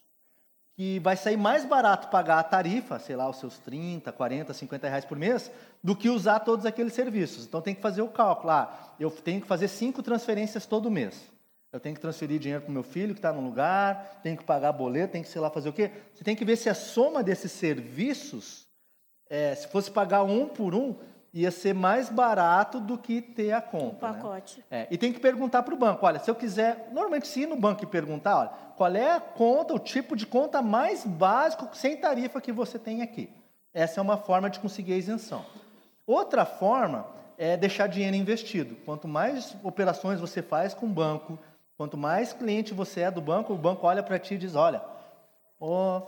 que vai sair mais barato pagar a tarifa, sei lá, os seus 30, 40, 50 reais por mês, do que usar todos aqueles serviços. Então tem que fazer o cálculo. Ah, eu tenho que fazer cinco transferências todo mês. Eu tenho que transferir dinheiro para o meu filho que está no lugar, tenho que pagar boleto, tenho que, sei lá, fazer o quê. Você tem que ver se a soma desses serviços é, se fosse pagar um por um, ia ser mais barato do que ter a conta. Um pacote. Né? É, e tem que perguntar para o banco, olha, se eu quiser, normalmente se ir no banco e perguntar, olha, qual é a conta, o tipo de conta mais básico, sem tarifa que você tem aqui. Essa é uma forma de conseguir a isenção. Outra forma é deixar dinheiro investido. Quanto mais operações você faz com o banco, quanto mais cliente você é do banco, o banco olha para ti e diz, olha, oh,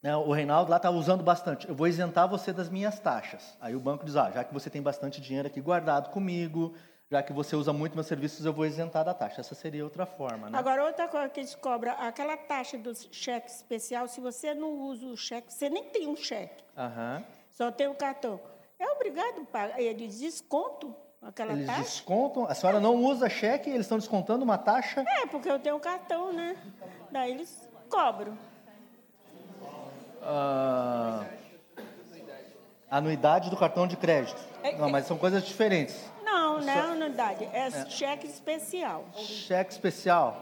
né, o Reinaldo lá está usando bastante. Eu vou isentar você das minhas taxas. Aí o banco diz: ah, já que você tem bastante dinheiro aqui guardado comigo, já que você usa muito meus serviços, eu vou isentar da taxa. Essa seria outra forma. Né? Agora, outra coisa que eles cobram, aquela taxa do cheque especial, se você não usa o cheque, você nem tem um cheque, uhum. só tem o cartão. É obrigado a pagar. Eles descontam aquela eles taxa? descontam? A senhora não usa cheque eles estão descontando uma taxa? É, porque eu tenho um cartão, né? Daí eles cobram. Ah, anuidade do cartão de crédito. É, Não, é- mas são coisas diferentes. Não, não é anuidade, é, É. cheque especial. Cheque especial.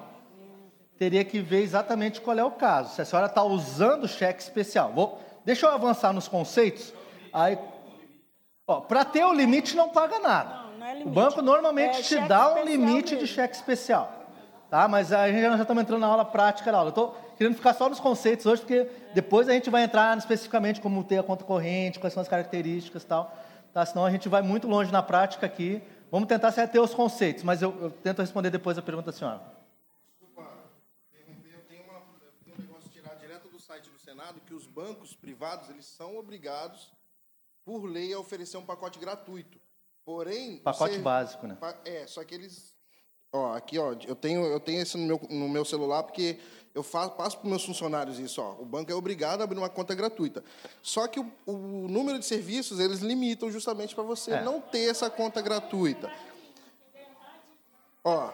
Teria que ver exatamente qual é o caso. Se a senhora está usando cheque especial. Vou, deixa eu avançar nos conceitos. Aí, para ter o limite não paga nada. É O limite. banco normalmente É te cheque dá um limite de mesmo. cheque especial. Tá? Mas a gente já estamos entrando na aula prática da aula. Eu estou querendo ficar só nos conceitos hoje, porque depois a gente vai entrar especificamente como ter a conta corrente, quais são as características e tal. Tá? Senão a gente vai muito longe na prática aqui. Vamos tentar se ater os conceitos, mas eu, eu tento responder depois a pergunta da senhora. um negócio tirar direto do site do Senado que os bancos privados eles são obrigados por lei a oferecer um pacote gratuito. Porém, Pacote ser- básico, né? É, só que eles ó, aqui ó, eu tenho eu tenho esse no meu, no meu celular porque eu faço, passo para meus funcionários isso, ó. O banco é obrigado a abrir uma conta gratuita. Só que o, o número de serviços eles limitam justamente para você É. não ter essa conta gratuita. Ó,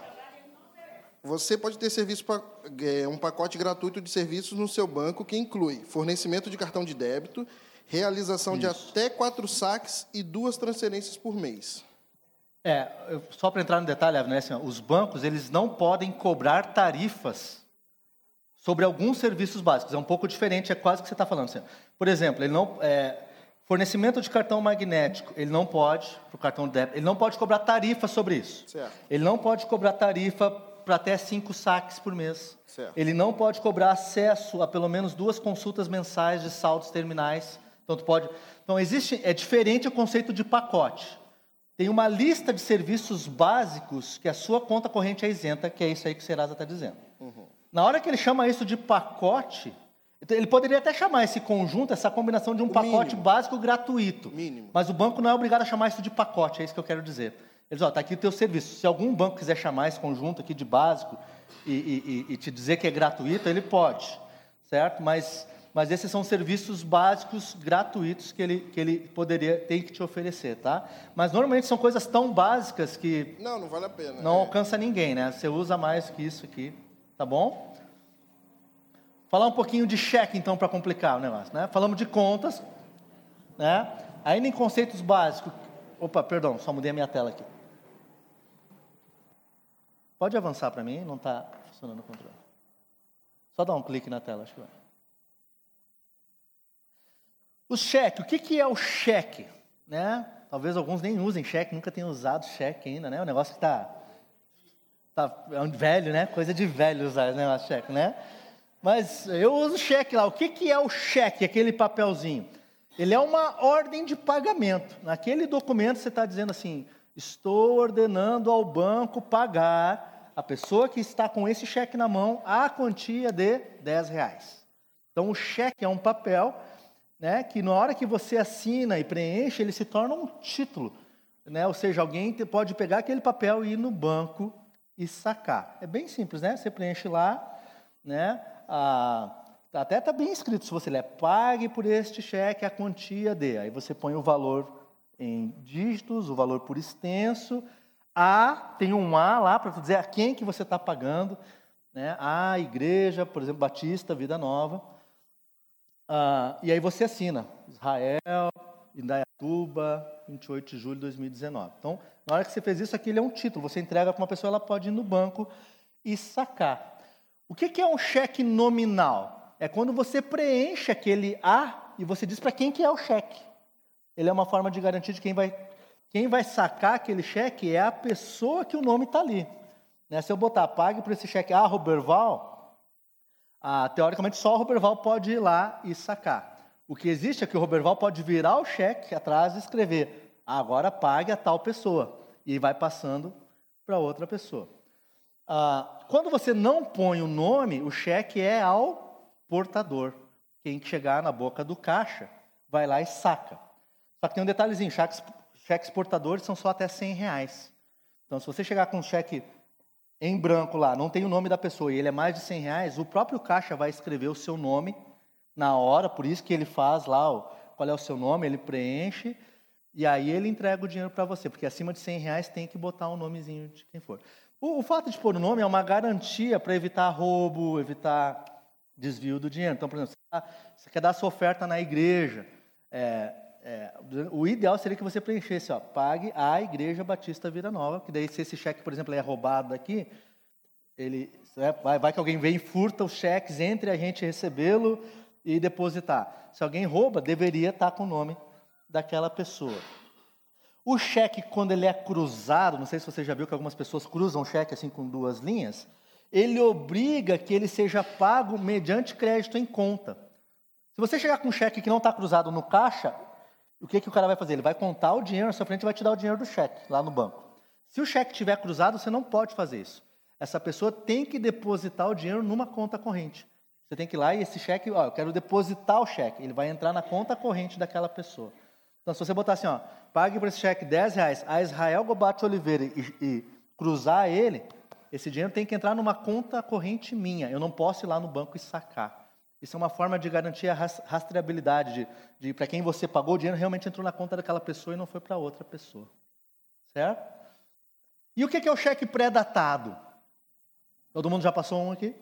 você pode ter serviço pa- é, um pacote gratuito de serviços no seu banco que inclui fornecimento de cartão de débito, realização de até quatro saques e duas transferências por mês. É, eu- só para entrar no detalhe, Avner, assim, os bancos eles não podem cobrar tarifas sobre alguns serviços básicos. É um pouco diferente, é quase o que você está falando. Assim. Por exemplo, ele não, é, fornecimento de cartão magnético, ele não pode, para o cartão de débito, ele não pode cobrar tarifa sobre isso. Certo. Ele não pode cobrar tarifa para até cinco saques por mês. Certo. Ele não pode cobrar acesso a pelo menos duas consultas mensais de saldos terminais. Então, tu pode. Então, existe. É diferente o conceito de pacote. Tem uma lista de serviços básicos que a sua conta corrente é isenta, que é isso aí que o Serasa está dizendo. Na hora que ele chama isso de pacote, então, ele poderia até chamar esse conjunto, essa combinação de um pacote básico gratuito. Mas o banco não é obrigado a chamar isso de pacote, é isso que eu quero dizer. Eles, ó, está aqui o teu serviço. Se algum banco quiser chamar esse conjunto aqui de básico e, e- e- e te dizer que é gratuito, ele pode, certo? Mas, mas esses são serviços básicos gratuitos que ele, que ele poderia, tem que te oferecer, tá? Mas normalmente são coisas tão básicas que Não, não vale a pena. não É. alcança ninguém, né? Você usa mais que isso aqui, tá bom? Falar um pouquinho de cheque, então, para complicar o negócio, né? Falamos de contas, né? Ainda em conceitos básicos. Opa, perdão, só mudei a minha tela aqui. Pode avançar para mim? Não está funcionando o controle. Só dá um clique na tela, acho que vai. O cheque, o que, que é o cheque? Né? Talvez alguns nem usem cheque, nunca tenham usado cheque ainda, né? O negócio que está tá, é um velho, né? Coisa de velho usar né, o cheque, né? Mas eu uso cheque lá. O que, que é o cheque, aquele papelzinho? Ele é uma ordem de pagamento. Naquele documento você está dizendo assim: estou ordenando ao banco pagar a pessoa que está com esse cheque na mão a quantia de 10 reais. Então o cheque é um papel né, que na hora que você assina e preenche, ele se torna um título. Né? Ou seja, alguém pode pegar aquele papel e ir no banco e sacar. É bem simples, né? Você preenche lá, né? Até está bem escrito, se você ler, pague por este cheque a quantia de. Aí você põe o valor em dígitos, o valor por extenso. A, tem um A lá para dizer a quem que você está pagando. Né? A igreja, por exemplo, Batista, Vida Nova. Ah, e aí você assina. Israel, Indaiatuba, 28 de julho de 2019. Então, na hora que você fez isso, aquele é um título. Você entrega para uma pessoa, ela pode ir no banco e sacar. O que que é um cheque nominal? É quando você preenche aquele A e você diz para quem que é o cheque. Ele é uma forma de garantir de quem vai, quem vai sacar aquele cheque é a pessoa que o nome está ali. Né? Se eu botar pague por esse cheque A, Roberval, ah, teoricamente só o Roberval pode ir lá e sacar. O que existe é que o Roberval pode virar o cheque atrás e escrever "Ah, agora pague a tal pessoa. E vai passando para outra pessoa. Ah, quando você não põe o nome, o cheque é ao portador. Quem chegar na boca do caixa vai lá e saca. Só que tem um detalhezinho, cheques, cheques portadores são só até 100 reais. Então, se você chegar com um cheque em branco lá, não tem o nome da pessoa e ele é mais de 100 reais, o próprio caixa vai escrever o seu nome na hora, por isso que ele faz lá o, qual é o seu nome, ele preenche e aí ele entrega o dinheiro para você, porque acima de 100 reais tem que botar o nomezinho de quem for. O, o fato de pôr o nome é uma garantia para evitar roubo, evitar desvio do dinheiro. Então, por exemplo, você, você quer dar sua oferta na igreja. É, é, o ideal seria que você preenchesse, ó, pague a Igreja Batista Vida Nova, que daí se esse cheque, por exemplo, é roubado daqui, ele é, vai, vai, que alguém vem e furta os cheques entre a gente recebê-lo e depositar. Se alguém rouba, deveria estar com o nome daquela pessoa. O cheque, quando ele é cruzado, não sei se você já viu que algumas pessoas cruzam o cheque assim com duas linhas, ele obriga que ele seja pago mediante crédito em conta. Se você chegar com um cheque que não está cruzado no caixa, o que, que o cara vai fazer? Ele vai contar o dinheiro na sua frente e vai te dar o dinheiro do cheque lá no banco. Se o cheque estiver cruzado, você não pode fazer isso. Essa pessoa tem que depositar o dinheiro numa conta corrente. Você tem que ir lá e esse cheque, ó, eu quero depositar o cheque. Ele vai entrar na conta corrente daquela pessoa. Então, se você botar assim, ó, pague por esse cheque 10 reais a Israel Gobate Oliveira e, e cruzar ele, esse dinheiro tem que entrar numa conta corrente minha. Eu não posso ir lá no banco e sacar. Isso é uma forma de garantir a rastreabilidade, de, de para quem você pagou o dinheiro realmente entrou na conta daquela pessoa e não foi para outra pessoa. Certo? E o que é o cheque pré-datado? Todo mundo já passou um aqui?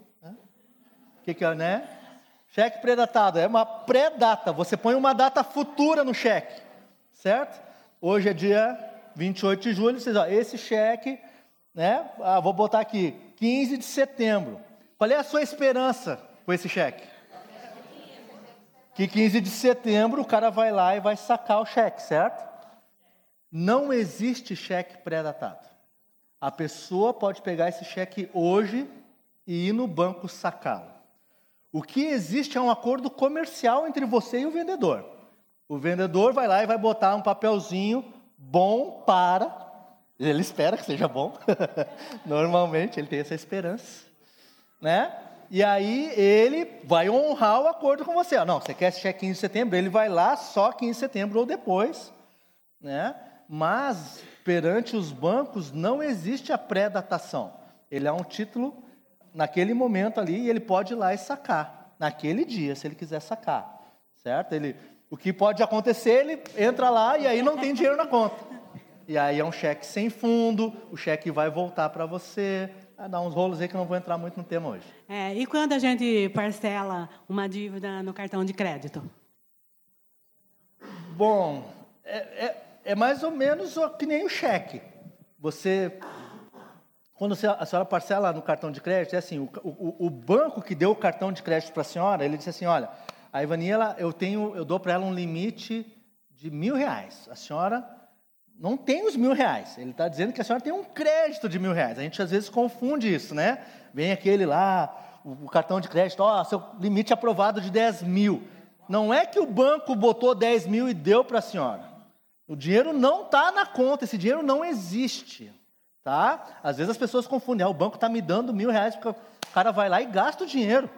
O que, é, né? Cheque pré-datado é uma pré-data. Você põe uma data futura no cheque, certo? Hoje é dia 28 de julho. Vocês, ó, esse cheque, né? Ah, vou botar aqui, 15 de setembro. Qual é a sua esperança com esse cheque? Que 15 de setembro o cara vai lá e vai sacar o cheque, certo? Não existe cheque pré-datado. A pessoa pode pegar esse cheque hoje e ir no banco sacá-lo. O que existe é um acordo comercial entre você e o vendedor. O vendedor vai lá e vai botar um papelzinho bom para. Ele espera que seja bom. <laughs> Normalmente ele tem essa esperança, né? E aí ele vai honrar o acordo com você. Não, você quer cheque 15 de setembro, ele vai lá só 15 de setembro ou depois. Né? Mas, perante os bancos, não existe a pré-datação. Ele é um título naquele momento ali e ele pode ir lá e sacar, naquele dia, se ele quiser sacar. Certo? Ele, o que pode acontecer, ele entra lá e aí não tem dinheiro na conta. E aí é um cheque sem fundo, o cheque vai voltar para você, ah, dá uns rolos aí que eu não vou entrar muito no tema hoje. É, e quando a gente parcela uma dívida no cartão de crédito? Bom, é, é, é mais ou menos que nem o cheque. Você, quando a senhora parcela no cartão de crédito, é assim, o, o, o banco que deu o cartão de crédito para a senhora, ele disse assim, olha, a Ivania, eu, tenho, eu dou para ela um limite de mil reais. A senhora não tem os mil reais. Ele está dizendo que a senhora tem um crédito de mil reais. A gente às vezes confunde isso, né? Vem aquele lá, o, o cartão de crédito, ó, seu limite aprovado de 10 mil. Não é que o banco botou 10 mil e deu para a senhora. O dinheiro não está na conta, esse dinheiro não existe. Tá? Às vezes as pessoas confundem, ah, o banco está me dando mil reais, porque o cara vai lá e gasta o dinheiro.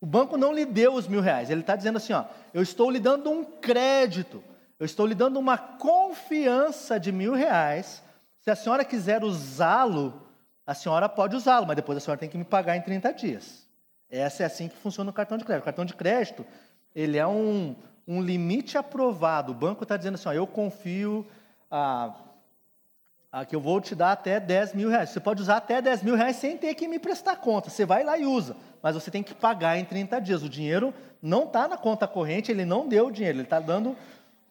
O banco não lhe deu os mil reais, ele está dizendo assim: ó, eu estou lhe dando um crédito. Eu estou lhe dando uma confiança de mil reais. Se a senhora quiser usá-lo, a senhora pode usá-lo, mas depois a senhora tem que me pagar em 30 dias. Essa é assim que funciona o cartão de crédito. O cartão de crédito, ele é um, um limite aprovado. O banco está dizendo assim, ó, eu confio a, a, que eu vou te dar até 10 mil reais. Você pode usar até 10 mil reais sem ter que me prestar conta. Você vai lá e usa, mas você tem que pagar em 30 dias. O dinheiro não está na conta corrente, ele não deu o dinheiro, ele está dando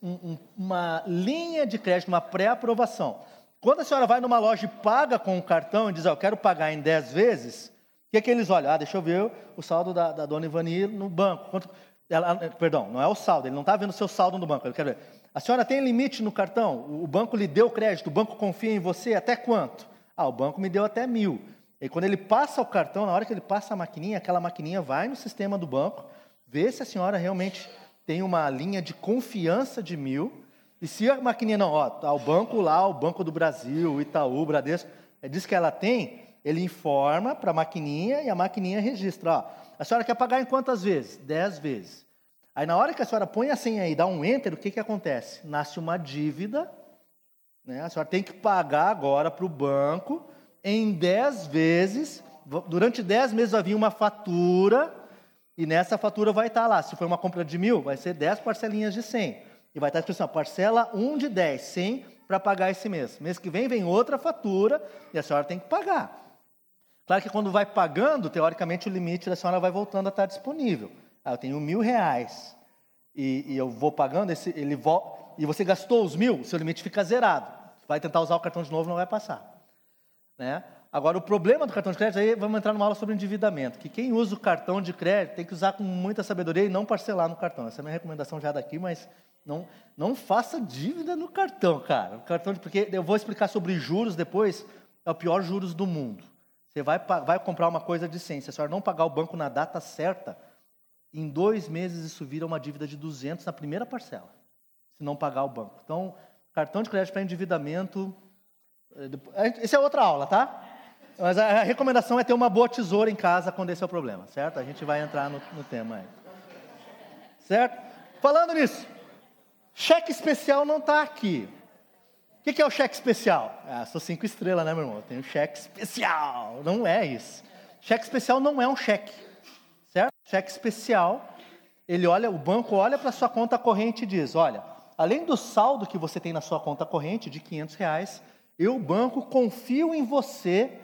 um, uma linha de crédito, uma pré-aprovação. Quando a senhora vai numa loja e paga com o cartão e diz, ah, eu quero pagar em 10 vezes, o que é que eles olham? Ah, deixa eu ver o saldo da, da dona Ivani no banco. Quanto, ela, perdão, não é o saldo, ele não está vendo o seu saldo no banco, ele quer ver. A senhora tem limite no cartão? O banco lhe deu crédito, o banco confia em você até quanto? Ah, o banco me deu até mil. E quando ele passa o cartão, na hora que ele passa a maquininha, aquela maquininha vai no sistema do banco, vê se a senhora realmente tem uma linha de confiança de mil, e se a maquininha não, ó, tá o banco lá, o Banco do Brasil, Itaú, Bradesco, é, diz que ela tem, ele informa para a maquininha e a maquininha registra. Ó, a senhora quer pagar em quantas vezes? Dez vezes. Aí na hora que a senhora põe a senha e dá um enter, o que, que acontece? Nasce uma dívida, né? a senhora tem que pagar agora para o banco em dez vezes, durante dez meses vai vir uma fatura e nessa fatura vai estar lá, se for uma compra de mil, vai ser 10 parcelinhas de 100. E vai estar escrito assim, parcela 1 de 10, 100 para pagar esse mês. Mês que vem vem outra fatura e a senhora tem que pagar. Claro que quando vai pagando, teoricamente o limite da senhora vai voltando a estar disponível. Ah, eu tenho mil reais e, e eu vou pagando, esse, ele e você gastou os mil, seu limite fica zerado. Vai tentar usar o cartão de novo, não vai passar. Né? Agora, o problema do cartão de crédito, aí vamos entrar numa aula sobre endividamento, que quem usa o cartão de crédito tem que usar com muita sabedoria e não parcelar no cartão. Essa é a minha recomendação já daqui, mas não, não faça dívida no cartão, cara. O cartão de, porque eu vou explicar sobre juros depois, é o pior juros do mundo. Você vai, vai comprar uma coisa de 100, se a senhora não pagar o banco na data certa, em dois meses isso vira uma dívida de 200 na primeira parcela, se não pagar o banco. Então, cartão de crédito para endividamento, eh, essa é outra aula, tá? Mas a recomendação é ter uma boa tesoura em casa quando esse é o problema, certo? A gente vai entrar no, no tema aí. Certo? Falando nisso, cheque especial não está aqui. O que, que é o cheque especial? Ah, sou cinco estrelas, né, meu irmão? Tenho cheque especial. Não é isso. Cheque especial não é um cheque, certo? Cheque especial, ele olha, o banco olha para sua conta corrente e diz: olha, além do saldo que você tem na sua conta corrente de 500 reais, eu, banco, confio em você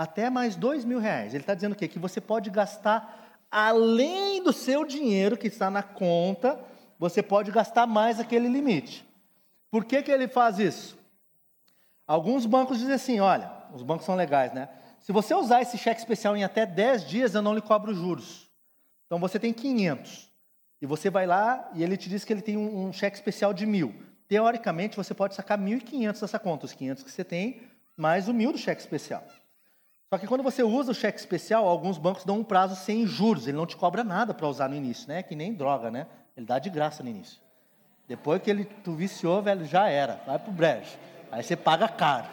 até mais dois mil reais. Ele está dizendo o quê? Que você pode gastar além do seu dinheiro que está na conta, você pode gastar mais aquele limite. Por que, que ele faz isso? Alguns bancos dizem assim: olha, os bancos são legais, né? Se você usar esse cheque especial em até 10 dias, eu não lhe cobro juros. Então você tem 500. E você vai lá e ele te diz que ele tem um, um cheque especial de mil. Teoricamente, você pode sacar 1.500 dessa conta, os 500 que você tem, mais o mil do cheque especial. Só que quando você usa o cheque especial, alguns bancos dão um prazo sem juros, ele não te cobra nada para usar no início, né? Que nem droga, né? Ele dá de graça no início. Depois que ele tu viciou, velho, já era, vai pro brejo. Aí você paga caro.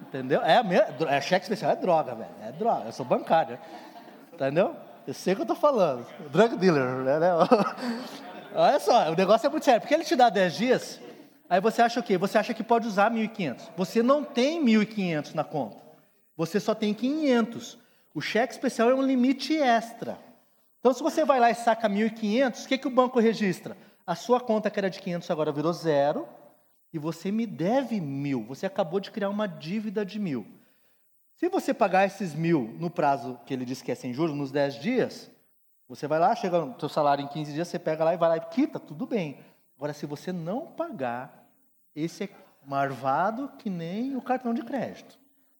Entendeu? É, é cheque especial, é droga, velho. É droga. Eu sou bancário. Entendeu? Eu sei o que eu estou falando. Drug dealer, né? <laughs> Olha só, o negócio é muito sério. Porque ele te dá 10 dias, Aí você acha o quê? Você acha que pode usar 1.500. Você não tem 1.500 na conta. Você só tem 500. O cheque especial é um limite extra. Então, se você vai lá e saca 1.500, o que, que o banco registra? A sua conta que era de 500 agora virou zero e você me deve mil. Você acabou de criar uma dívida de mil. Se você pagar esses mil no prazo que ele disse que é sem juros, nos 10 dias, você vai lá, chega no seu salário em 15 dias, você pega lá e vai lá e quita, tudo bem. Agora, se você não pagar, esse é marvado que nem o cartão de crédito.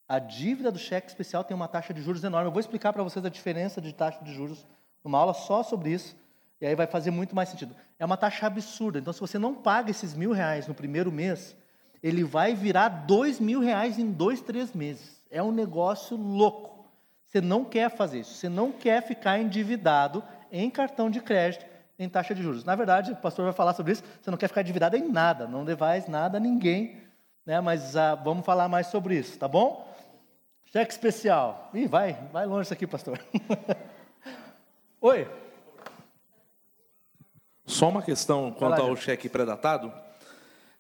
A dívida do cheque especial tem uma taxa de juros enorme. Eu vou explicar para vocês a diferença de taxa de juros numa aula só sobre isso, e aí vai fazer muito mais sentido. É uma taxa absurda. Então, se você não paga esses mil reais no primeiro mês, ele vai virar dois mil reais em dois, três meses. É um negócio louco. Você não quer fazer isso. Você não quer ficar endividado em cartão de crédito em taxa de juros. Na verdade, o pastor vai falar sobre isso, você não quer ficar endividado em nada, não devais nada a ninguém, né? mas ah, vamos falar mais sobre isso, tá bom? Cheque especial. Ih, vai, vai longe isso aqui, pastor. <laughs> Oi. Só uma questão quanto ao cheque pré-datado.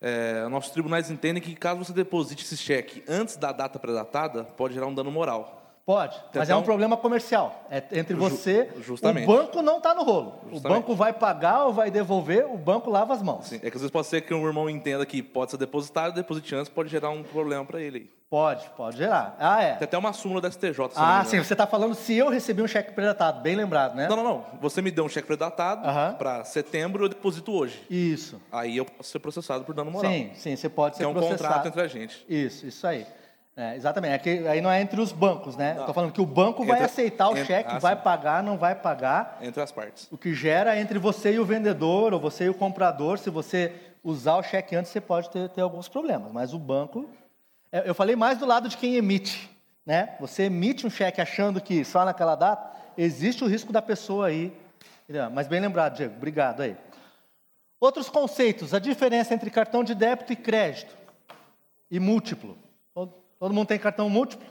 É, nossos tribunais entendem que caso você deposite esse cheque antes da data pré-datada, pode gerar um dano moral. Pode, então, mas é um problema comercial. É entre você. Justamente. O banco não está no rolo. Justamente. O banco vai pagar ou vai devolver, o banco lava as mãos. Sim. É que às vezes pode ser que um irmão entenda que pode ser depositado, deposite antes, pode gerar um problema para ele. Pode, pode gerar. Ah, é. Tem até uma súmula da STJ. Ah, sim. Você está falando se eu recebi um cheque predatado, bem lembrado, né? Não, não, não. Você me deu um cheque predatado para setembro, eu deposito hoje. Isso. Aí eu posso ser processado por dano moral. Sim, sim. Você pode ser processado. É um contrato entre a gente. Isso, isso aí. É, exatamente. É que aí não é entre os bancos, né? Estou falando que o banco vai aceitar o cheque, ah, vai sim. pagar, não vai pagar. Entre as partes. O que gera entre você e o vendedor, ou você e o comprador, se você usar o cheque antes, você pode ter, ter alguns problemas. Mas o banco. É, eu falei mais do lado de quem emite. Né? Você emite um cheque achando que só naquela data, existe o risco da pessoa aí. Mas bem lembrado, Diego. Obrigado aí. Outros conceitos, a diferença entre cartão de débito e crédito e múltiplo. Todo mundo tem cartão múltiplo?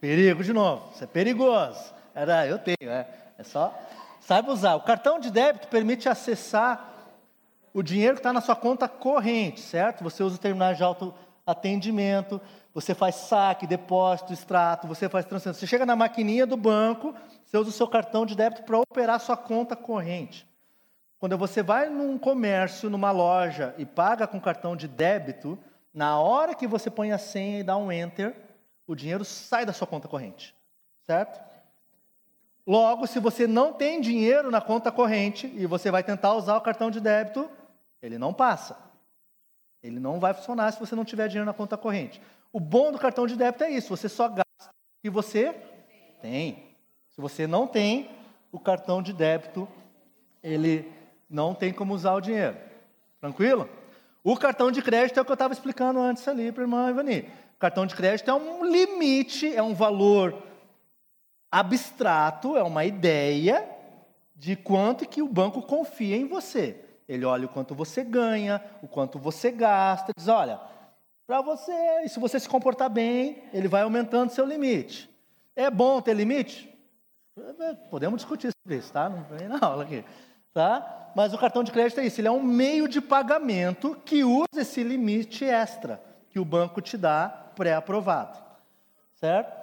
Perigo de novo, isso é perigoso. Era, eu tenho, é, é só saiba usar. O cartão de débito permite acessar o dinheiro que está na sua conta corrente, certo? Você usa o terminal de autoatendimento, você faz saque, depósito, extrato, você faz transferência. Você chega na maquininha do banco, você usa o seu cartão de débito para operar sua conta corrente. Quando você vai num comércio, numa loja e paga com cartão de débito, na hora que você põe a senha e dá um enter, o dinheiro sai da sua conta corrente. Certo? Logo, se você não tem dinheiro na conta corrente e você vai tentar usar o cartão de débito, ele não passa. Ele não vai funcionar se você não tiver dinheiro na conta corrente. O bom do cartão de débito é isso: você só gasta o que você tem. Se você não tem, o cartão de débito, ele não tem como usar o dinheiro. Tranquilo? O cartão de crédito é o que eu estava explicando antes ali para a irmã Ivani. O cartão de crédito é um limite, é um valor abstrato, é uma ideia de quanto que o banco confia em você. Ele olha o quanto você ganha, o quanto você gasta, diz, olha, para você, e se você se comportar bem, ele vai aumentando seu limite. É bom ter limite? Podemos discutir sobre isso, tá? Não vem na aula aqui. Tá? Mas o cartão de crédito é isso, ele é um meio de pagamento que usa esse limite extra que o banco te dá pré-aprovado. Certo?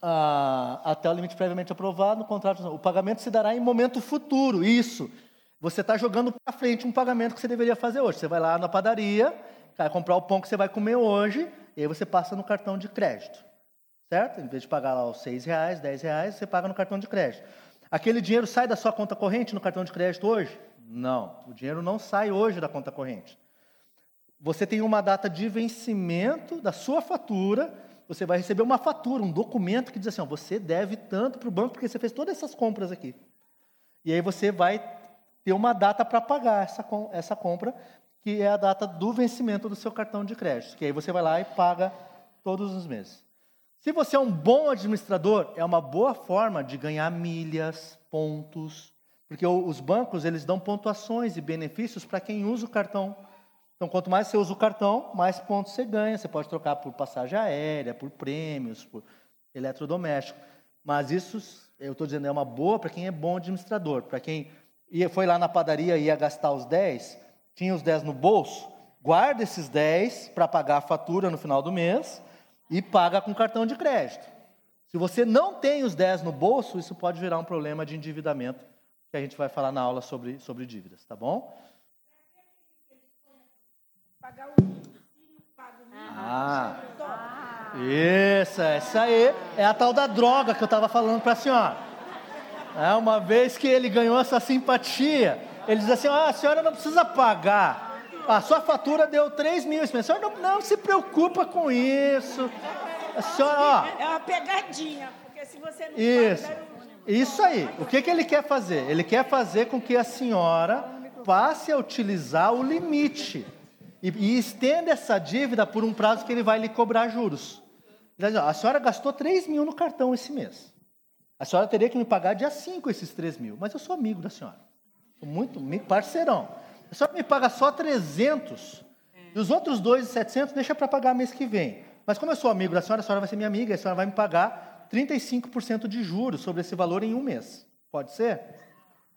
Ah, até o limite previamente aprovado no contrato. O pagamento se dará em momento futuro. Isso. Você está jogando para frente um pagamento que você deveria fazer hoje. Você vai lá na padaria, vai comprar o pão que você vai comer hoje, e aí você passa no cartão de crédito. Certo? Em vez de pagar lá os seis reais, dez reais, você paga no cartão de crédito. Aquele dinheiro sai da sua conta corrente no cartão de crédito hoje? Não. O dinheiro não sai hoje da conta corrente. Você tem uma data de vencimento da sua fatura, você vai receber uma fatura, um documento que diz assim: ó, você deve tanto para o banco porque você fez todas essas compras aqui. E aí você vai ter uma data para pagar essa, essa compra, que é a data do vencimento do seu cartão de crédito. Que aí você vai lá e paga todos os meses. Se você é um bom administrador, é uma boa forma de ganhar milhas, pontos, porque os bancos eles dão pontuações e benefícios para quem usa o cartão. Então, quanto mais você usa o cartão, mais pontos você ganha. Você pode trocar por passagem aérea, por prêmios, por eletrodoméstico. Mas isso, eu estou dizendo, é uma boa para quem é bom administrador, para quem ia, foi lá na padaria e ia gastar os 10, tinha os 10 no bolso, guarda esses 10 para pagar a fatura no final do mês e paga com cartão de crédito. Se você não tem os 10 no bolso, isso pode virar um problema de endividamento, que a gente vai falar na aula sobre, sobre dívidas, tá bom? Ah, isso, essa aí é a tal da droga que eu estava falando para a senhora. É, uma vez que ele ganhou essa simpatia, ele diz assim: ah, a senhora não precisa pagar. A sua fatura deu 3 mil. A senhora não, não se preocupa com isso. A senhora, ó, é uma pegadinha, porque se você não Isso. Paga, isso aí. O que, que ele quer fazer? Ele quer fazer com que a senhora passe a utilizar o limite e, e estenda essa dívida por um prazo que ele vai lhe cobrar juros. A senhora gastou 3 mil no cartão esse mês. A senhora teria que me pagar dia 5 esses 3 mil, mas eu sou amigo da senhora. Sou muito parceirão. A senhora me paga só 300 e os outros 2,700 deixa para pagar mês que vem. Mas como eu sou amigo da senhora, a senhora vai ser minha amiga, a senhora vai me pagar 35% de juros sobre esse valor em um mês. Pode ser?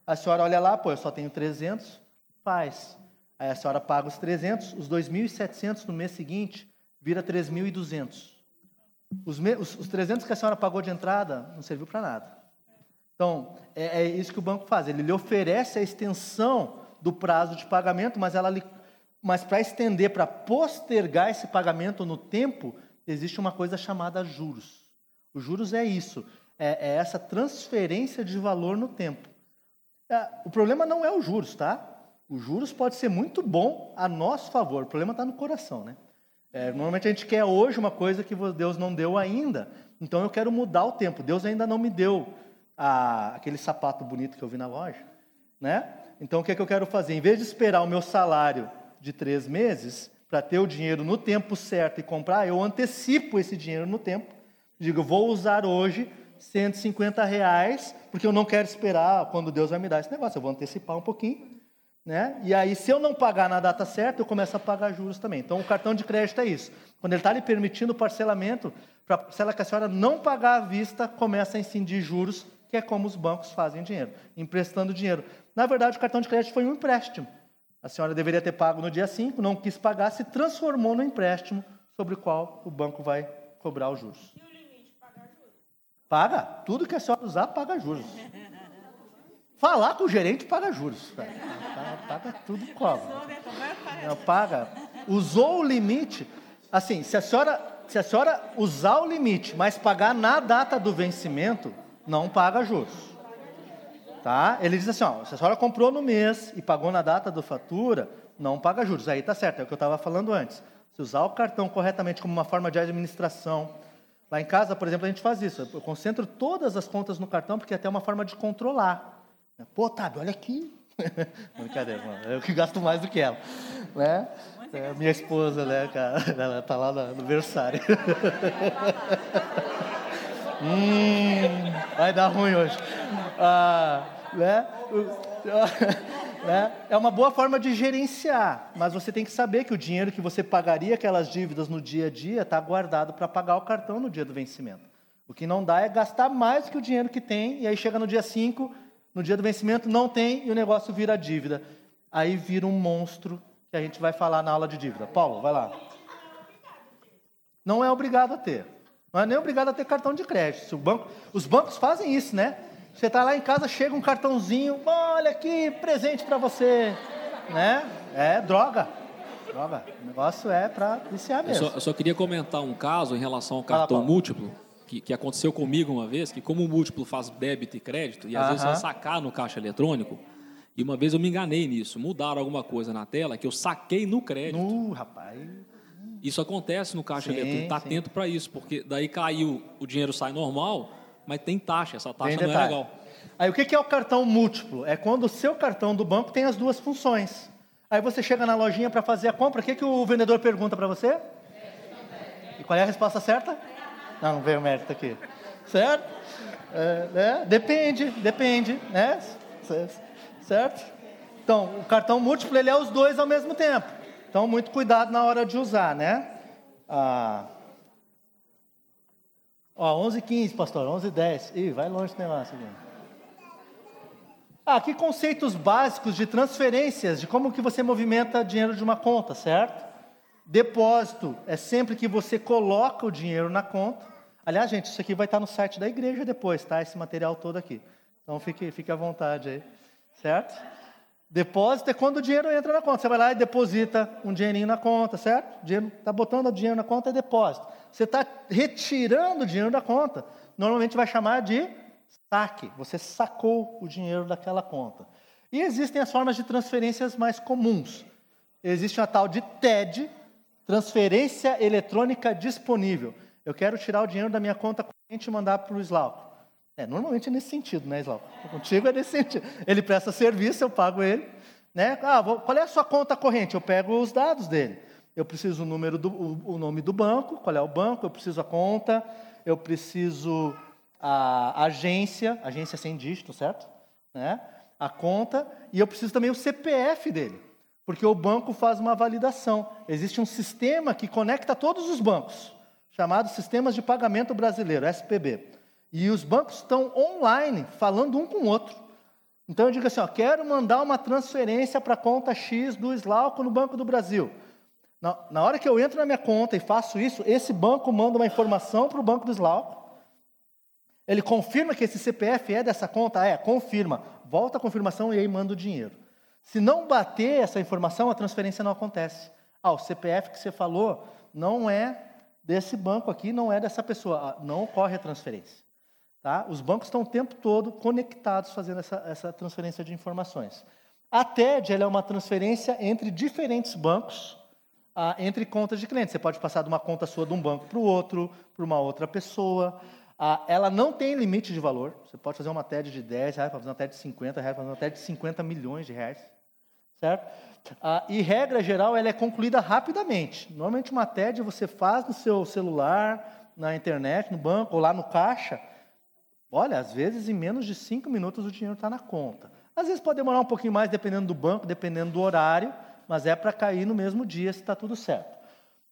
A senhora olha lá, pô, eu só tenho 300, faz. Aí a senhora paga os 300, os 2.700 no mês seguinte vira 3.200. Os, os, os 300 que a senhora pagou de entrada não serviu para nada. Então, é, é, isso que o banco faz. Ele lhe oferece a extensão do prazo de pagamento, mas, mas para estender, para postergar esse pagamento no tempo, existe uma coisa chamada juros. Os juros é isso, é, é essa transferência de valor no tempo. É, o problema não é os juros, tá? Os juros pode ser muito bom a nosso favor. O problema está no coração, né? É, normalmente a gente quer hoje uma coisa que Deus não deu ainda, então eu quero mudar o tempo. Deus ainda não me deu a, aquele sapato bonito que eu vi na loja, né? Então o que é que eu quero fazer? Em vez de esperar o meu salário de três meses para ter o dinheiro no tempo certo e comprar, eu antecipo esse dinheiro no tempo. Digo, vou usar hoje 150 reais, porque eu não quero esperar quando Deus vai me dar esse negócio. Eu vou antecipar um pouquinho né? E aí, se eu não pagar na data certa, eu começo a pagar juros também. Então, o cartão de crédito é isso. Quando ele está lhe permitindo parcelamento, para a parcela que a senhora não pagar à vista, começa a incidir juros, que é como os bancos fazem dinheiro, emprestando dinheiro. Na verdade, o cartão de crédito foi um empréstimo. A senhora deveria ter pago no dia 5, não quis pagar, se transformou no empréstimo sobre o qual o banco vai cobrar os juros. E o limite, pagar juros? Paga. Tudo que a senhora usar, paga juros. Falar com o gerente paga juros. Paga, paga tudo cobra. Não, paga. Usou o limite. Assim, se a senhora, se a senhora usar o limite, mas pagar na data do vencimento, não paga juros. Tá? Ele diz assim, ó, se a senhora comprou no mês e pagou na data do fatura, não paga juros. Aí tá certo, é o que eu estava falando antes. Se usar o cartão corretamente como uma forma de administração, lá em casa, por exemplo, a gente faz isso. Eu concentro todas as contas no cartão porque é até uma forma de controlar. Pô, Tabi, olha aqui. <laughs> Brincadeira, mano. Eu que gasto mais do que ela. Né? É, minha esposa, né, cara? Ela tá lá no berçário. <laughs> hum, vai dar ruim hoje. Ah, né? <laughs> né? É uma boa forma de gerenciar, mas você tem que saber que o dinheiro que você pagaria aquelas dívidas no dia a dia está guardado para pagar o cartão no dia do vencimento. O que não dá é gastar mais que o dinheiro que tem, e aí chega no dia 5, no dia do vencimento, não tem e o negócio vira dívida. Aí vira um monstro que a gente vai falar na aula de dívida. Paulo, vai lá. Não é obrigado a ter. Não é nem obrigado a ter cartão de crédito. Banco, os bancos fazem isso, né? Você está lá em casa, chega um cartãozinho, olha aqui, presente para você, né? É droga, droga. O negócio é para viciar mesmo. Eu só, eu só, queria comentar um caso em relação ao cartão múltiplo, que, que, aconteceu comigo uma vez, que como o múltiplo faz débito e crédito, e às uh -huh. vezes vai sacar no caixa eletrônico, e uma vez eu me enganei nisso, mudaram alguma coisa na tela que eu saquei no crédito. Uh, rapaz. Isso acontece no caixa sim, eletrônico, está atento para isso, porque daí caiu, o dinheiro sai normal, mas tem taxa, essa taxa não é legal. Aí o que é o cartão múltiplo? É quando o seu cartão do banco tem as duas funções. Aí você chega na lojinha para fazer a compra, o que, que o vendedor pergunta para você? E qual é a resposta certa? Não, não veio o mérito aqui. Certo? É, né? Depende, depende, né? Certo? Então, o cartão múltiplo ele é os dois ao mesmo tempo. Então, muito cuidado na hora de usar, né? Ah, Ó, 11 15 pastor, 11 10 Ih, vai longe o negócio aqui. Ah, aqui conceitos básicos de transferências, de como que você movimenta dinheiro de uma conta, certo? Depósito é sempre que você coloca o dinheiro na conta. Aliás, gente, isso aqui vai estar no site da igreja depois, tá? Esse material todo aqui. Então fique, fique à vontade aí, certo? Depósito é quando o dinheiro entra na conta. Você vai lá e deposita um dinheirinho na conta, certo? Está botando o dinheiro na conta é depósito. Você está retirando o dinheiro da conta. Normalmente vai chamar de saque. Você sacou o dinheiro daquela conta. E existem as formas de transferências mais comuns. Existe a tal de TED, transferência eletrônica disponível. Eu quero tirar o dinheiro da minha conta corrente e mandar para o Slauco. É, normalmente é nesse sentido, né, Islau? Contigo é nesse sentido. Ele presta serviço, eu pago ele. Né? Ah, vou, qual é a sua conta corrente? Eu pego os dados dele. Eu preciso o número do o, o nome do banco, qual é o banco, eu preciso a conta, eu preciso a agência, agência sem dígito, certo? Né? A conta, e eu preciso também o CPF dele, porque o banco faz uma validação. Existe um sistema que conecta todos os bancos, chamado Sistemas de Pagamento Brasileiro, SPB. E os bancos estão online, falando um com o outro. Então eu digo assim: ó, quero mandar uma transferência para a conta X do Slauco no Banco do Brasil. Na, na, hora que eu entro na minha conta e faço isso, esse banco manda uma informação para o Banco do Slauco. Ele confirma que esse CPF é dessa conta? É, confirma. Volta a confirmação e aí manda o dinheiro. Se não bater essa informação, a transferência não acontece. Ah, o CPF que você falou não é desse banco aqui, não é dessa pessoa. Ah, não ocorre a transferência. Tá? Os bancos estão o tempo todo conectados fazendo essa, essa transferência de informações. A TED é uma transferência entre diferentes bancos, ah, entre contas de clientes. Você pode passar de uma conta sua de um banco para o outro, para uma outra pessoa. Ah, ela não tem limite de valor. Você pode fazer uma TED de 10 reais, fazer uma TED de 50 reais, fazer uma TED de 50 milhões de reais. Certo? Ah, e, regra geral, ela é concluída rapidamente. Normalmente, uma TED você faz no seu celular, na internet, no banco ou lá no caixa Olha, às vezes em menos de cinco minutos o dinheiro está na conta. Às vezes pode demorar um pouquinho mais, dependendo do banco, dependendo do horário, mas é para cair no mesmo dia se está tudo certo.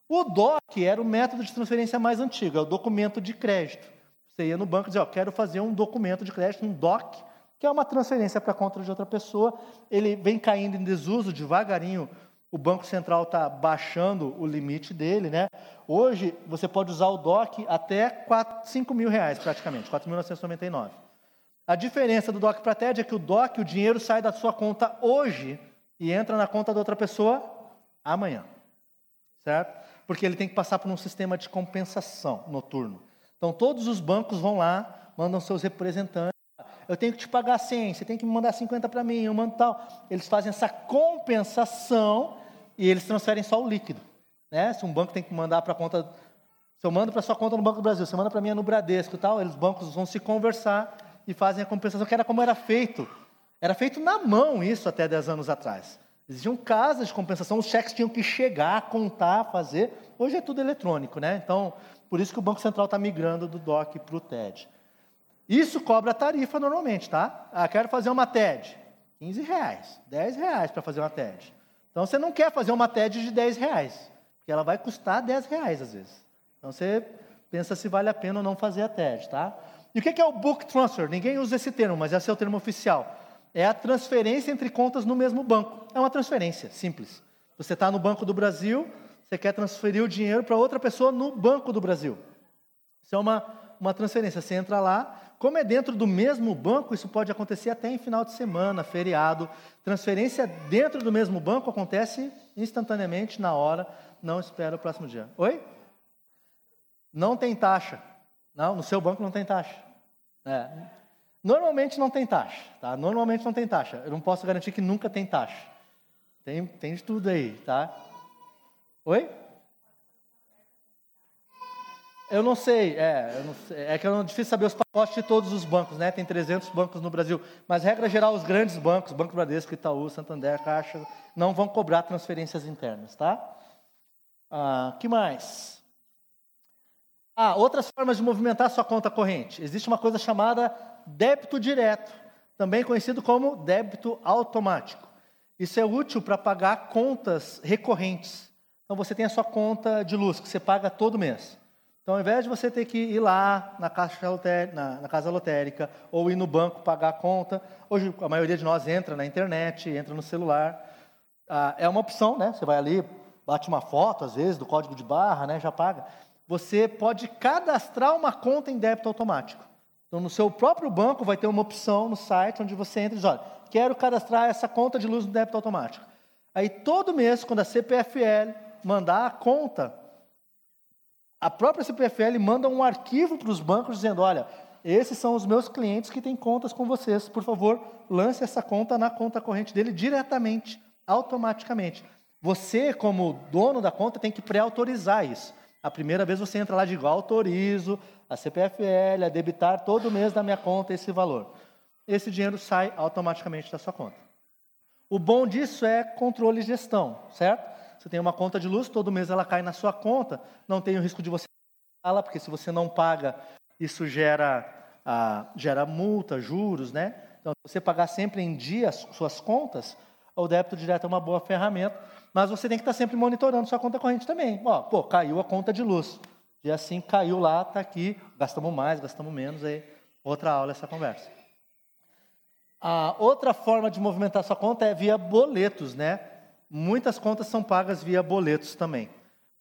O DOC era o método de transferência mais antigo, é o documento de crédito. Você ia no banco e dizia, ó, quero fazer um documento de crédito, um DOC, que é uma transferência para a conta de outra pessoa. Ele vem caindo em desuso devagarinho o Banco Central está baixando o limite dele, né? Hoje você pode usar o DOC até 4, 5 mil reais praticamente, 4.999. A diferença do DOC para TED é que o DOC, o dinheiro sai da sua conta hoje e entra na conta da outra pessoa amanhã. Certo? Porque ele tem que passar por um sistema de compensação noturno. Então todos os bancos vão lá, mandam seus representantes. Eu tenho que te pagar 100, você tem que me mandar 50 para mim, eu mando tal. Eles fazem essa compensação e eles transferem só o líquido. Né? Se um banco tem que mandar para a conta. Se eu mando para sua conta no Banco do Brasil, você manda para mim no Bradesco e tal, os bancos vão se conversar e fazem a compensação, que era como era feito. Era feito na mão isso até 10 anos atrás. Existiam casas de compensação, os cheques tinham que chegar, contar, fazer. Hoje é tudo eletrônico, né? Então, por isso que o Banco Central está migrando do DOC para o TED. Isso cobra tarifa normalmente, tá? Ah, quero fazer uma TED. 15 reais, 10 reais para fazer uma TED. Então você não quer fazer uma TED de 10 reais, porque ela vai custar 10 reais às vezes. Então você pensa se vale a pena ou não fazer a TED, tá? E o que é o book transfer? Ninguém usa esse termo, mas esse é o termo oficial. É a transferência entre contas no mesmo banco. É uma transferência, simples. Você está no Banco do Brasil, você quer transferir o dinheiro para outra pessoa no Banco do Brasil. Isso é uma, uma transferência. Você entra lá, como é dentro do mesmo banco, isso pode acontecer até em final de semana, feriado. Transferência dentro do mesmo banco acontece instantaneamente, na hora, não espera o próximo dia. Oi? Não tem taxa. Não, no seu banco não tem taxa. É. Normalmente não tem taxa, tá? Normalmente não tem taxa. Eu não posso garantir que nunca tem taxa. Tem, tem de tudo aí, tá? Oi? Eu não sei, é, não sei, é que é difícil saber os pacotes de todos os bancos, né? Tem 300 bancos no Brasil, mas regra geral os grandes bancos, Banco Bradesco, Itaú, Santander, Caixa, não vão cobrar transferências internas, tá? Ah, que mais? Ah, outras formas de movimentar sua conta corrente. Existe uma coisa chamada débito direto, também conhecido como débito automático. Isso é útil para pagar contas recorrentes. Então você tem a sua conta de luz que você paga todo mês. Então, ao invés de você ter que ir lá na, caixa na, na casa lotérica ou ir no banco pagar a conta, hoje a maioria de nós entra na internet, entra no celular. Ah, é uma opção, né? Você vai ali, bate uma foto, às vezes, do código de barra, né? Já paga você pode cadastrar uma conta em débito automático. Então, no seu próprio banco vai ter uma opção no site onde você entra e diz, olha, quero cadastrar essa conta de luz no débito automático. Aí, todo mês, quando a CPFL mandar a conta, a própria CPFL manda um arquivo para os bancos dizendo, olha, esses são os meus clientes que têm contas com vocês, por favor, lance essa conta na conta corrente dele diretamente, automaticamente. Você, como dono da conta, tem que pré-autorizar isso. A primeira vez você entra lá de igual, autorizo a CPFL a debitar todo mês da minha conta esse valor. Esse dinheiro sai automaticamente da sua conta. O bom disso é controle e gestão, certo? Você tem uma conta de luz, todo mês ela cai na sua conta, não tem o risco de você pagá-la, porque se você não paga, isso gera, ah, gera multa, juros, né? Então, se você pagar sempre em dia as suas contas, o débito direto é uma boa ferramenta mas você tem que estar sempre monitorando sua conta corrente também. Ó, pô, caiu a conta de luz. E assim caiu lá, está aqui, gastamos mais, gastamos menos, aí outra aula essa conversa. A outra forma de movimentar sua conta é via boletos, né? Muitas contas são pagas via boletos também.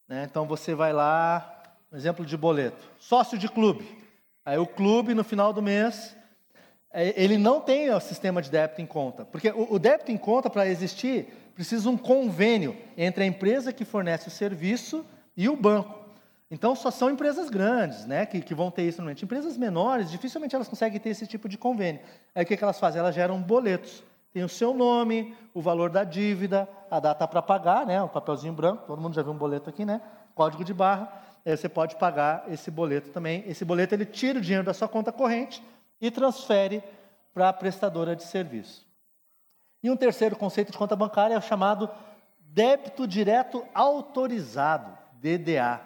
Né? Então você vai lá, um exemplo de boleto, sócio de clube. Aí o clube no final do mês é, ele não tem o sistema de débito em conta, porque o débito em conta para existir precisa um convênio entre a empresa que fornece o serviço e o banco. Então, só são empresas grandes né, que, que vão ter isso normalmente. Empresas menores, dificilmente elas conseguem ter esse tipo de convênio. Aí o que, que elas fazem? Elas geram boletos. Tem o seu nome, o valor da dívida, a data para pagar, né, o papelzinho branco, todo mundo já viu um boleto aqui, né? Código de barra. Aí você pode pagar esse boleto também. Esse boleto ele tira o dinheiro da sua conta corrente e transfere para a prestadora de serviço. E um terceiro conceito de conta bancária é o chamado débito direto autorizado, DDA,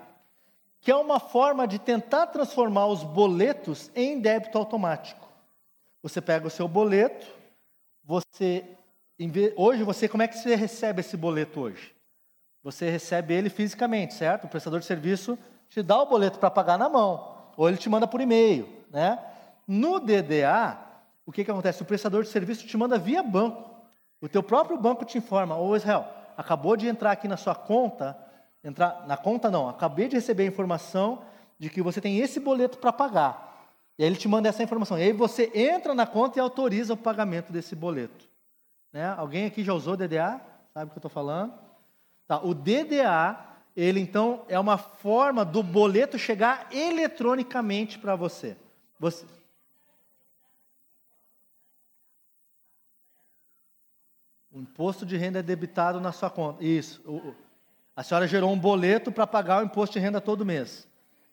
que é uma forma de tentar transformar os boletos em débito automático. Você pega o seu boleto, você hoje você como é que você recebe esse boleto hoje? Você recebe ele fisicamente, certo? O prestador de serviço te dá o boleto para pagar na mão, ou ele te manda por e-mail, né? No DDA, o que, que acontece? O prestador de serviço te manda via banco. O teu próprio banco te informa, ô Israel, acabou de entrar aqui na sua conta, entrar na conta não, acabei de receber a informação de que você tem esse boleto para pagar. E aí ele te manda essa informação. E aí você entra na conta e autoriza o pagamento desse boleto. Né? Alguém aqui já usou DDA? Sabe o que eu estou falando? Tá, o DDA, ele então é uma forma do boleto chegar eletronicamente para você. você. O imposto de renda é debitado na sua conta. Isso. A senhora gerou um boleto para pagar o imposto de renda todo mês.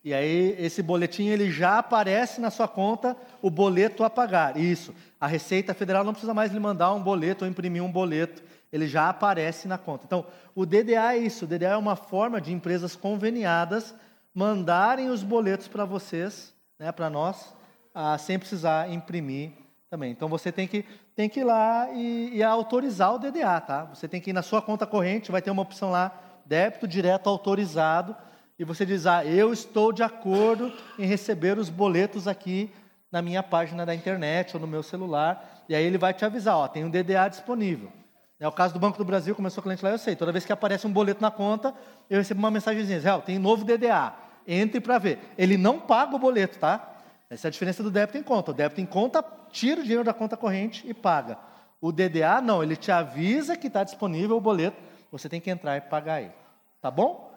E aí esse boletim ele já aparece na sua conta o boleto a pagar. Isso. A Receita Federal não precisa mais lhe mandar um boleto ou imprimir um boleto, ele já aparece na conta. Então, o DDA é isso, o DDA é uma forma de empresas conveniadas mandarem os boletos para vocês, né, para nós, ah, sem precisar imprimir também. Então você tem que, tem que ir lá e, e autorizar o DDA, tá? Você tem que ir na sua conta corrente, vai ter uma opção lá, débito direto autorizado e você diz: Ah, eu estou de acordo em receber os boletos aqui na minha página da internet ou no meu celular. E aí ele vai te avisar: Ó, tem um DDA disponível. É o caso do Banco do Brasil, começou o cliente lá, eu sei. Toda vez que aparece um boleto na conta, eu recebo uma mensagenzinha: Real, tem novo DDA. Entre para ver. Ele não paga o boleto, tá? Essa é a diferença do débito em conta. O débito em conta tira o dinheiro da conta corrente e paga. O DDA não, ele te avisa que está disponível o boleto, você tem que entrar e pagar ele. Tá bom?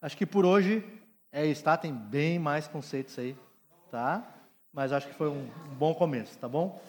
Acho que por hoje é isso, tá? Tem bem mais conceitos aí, tá? Mas acho que foi um bom começo, tá bom?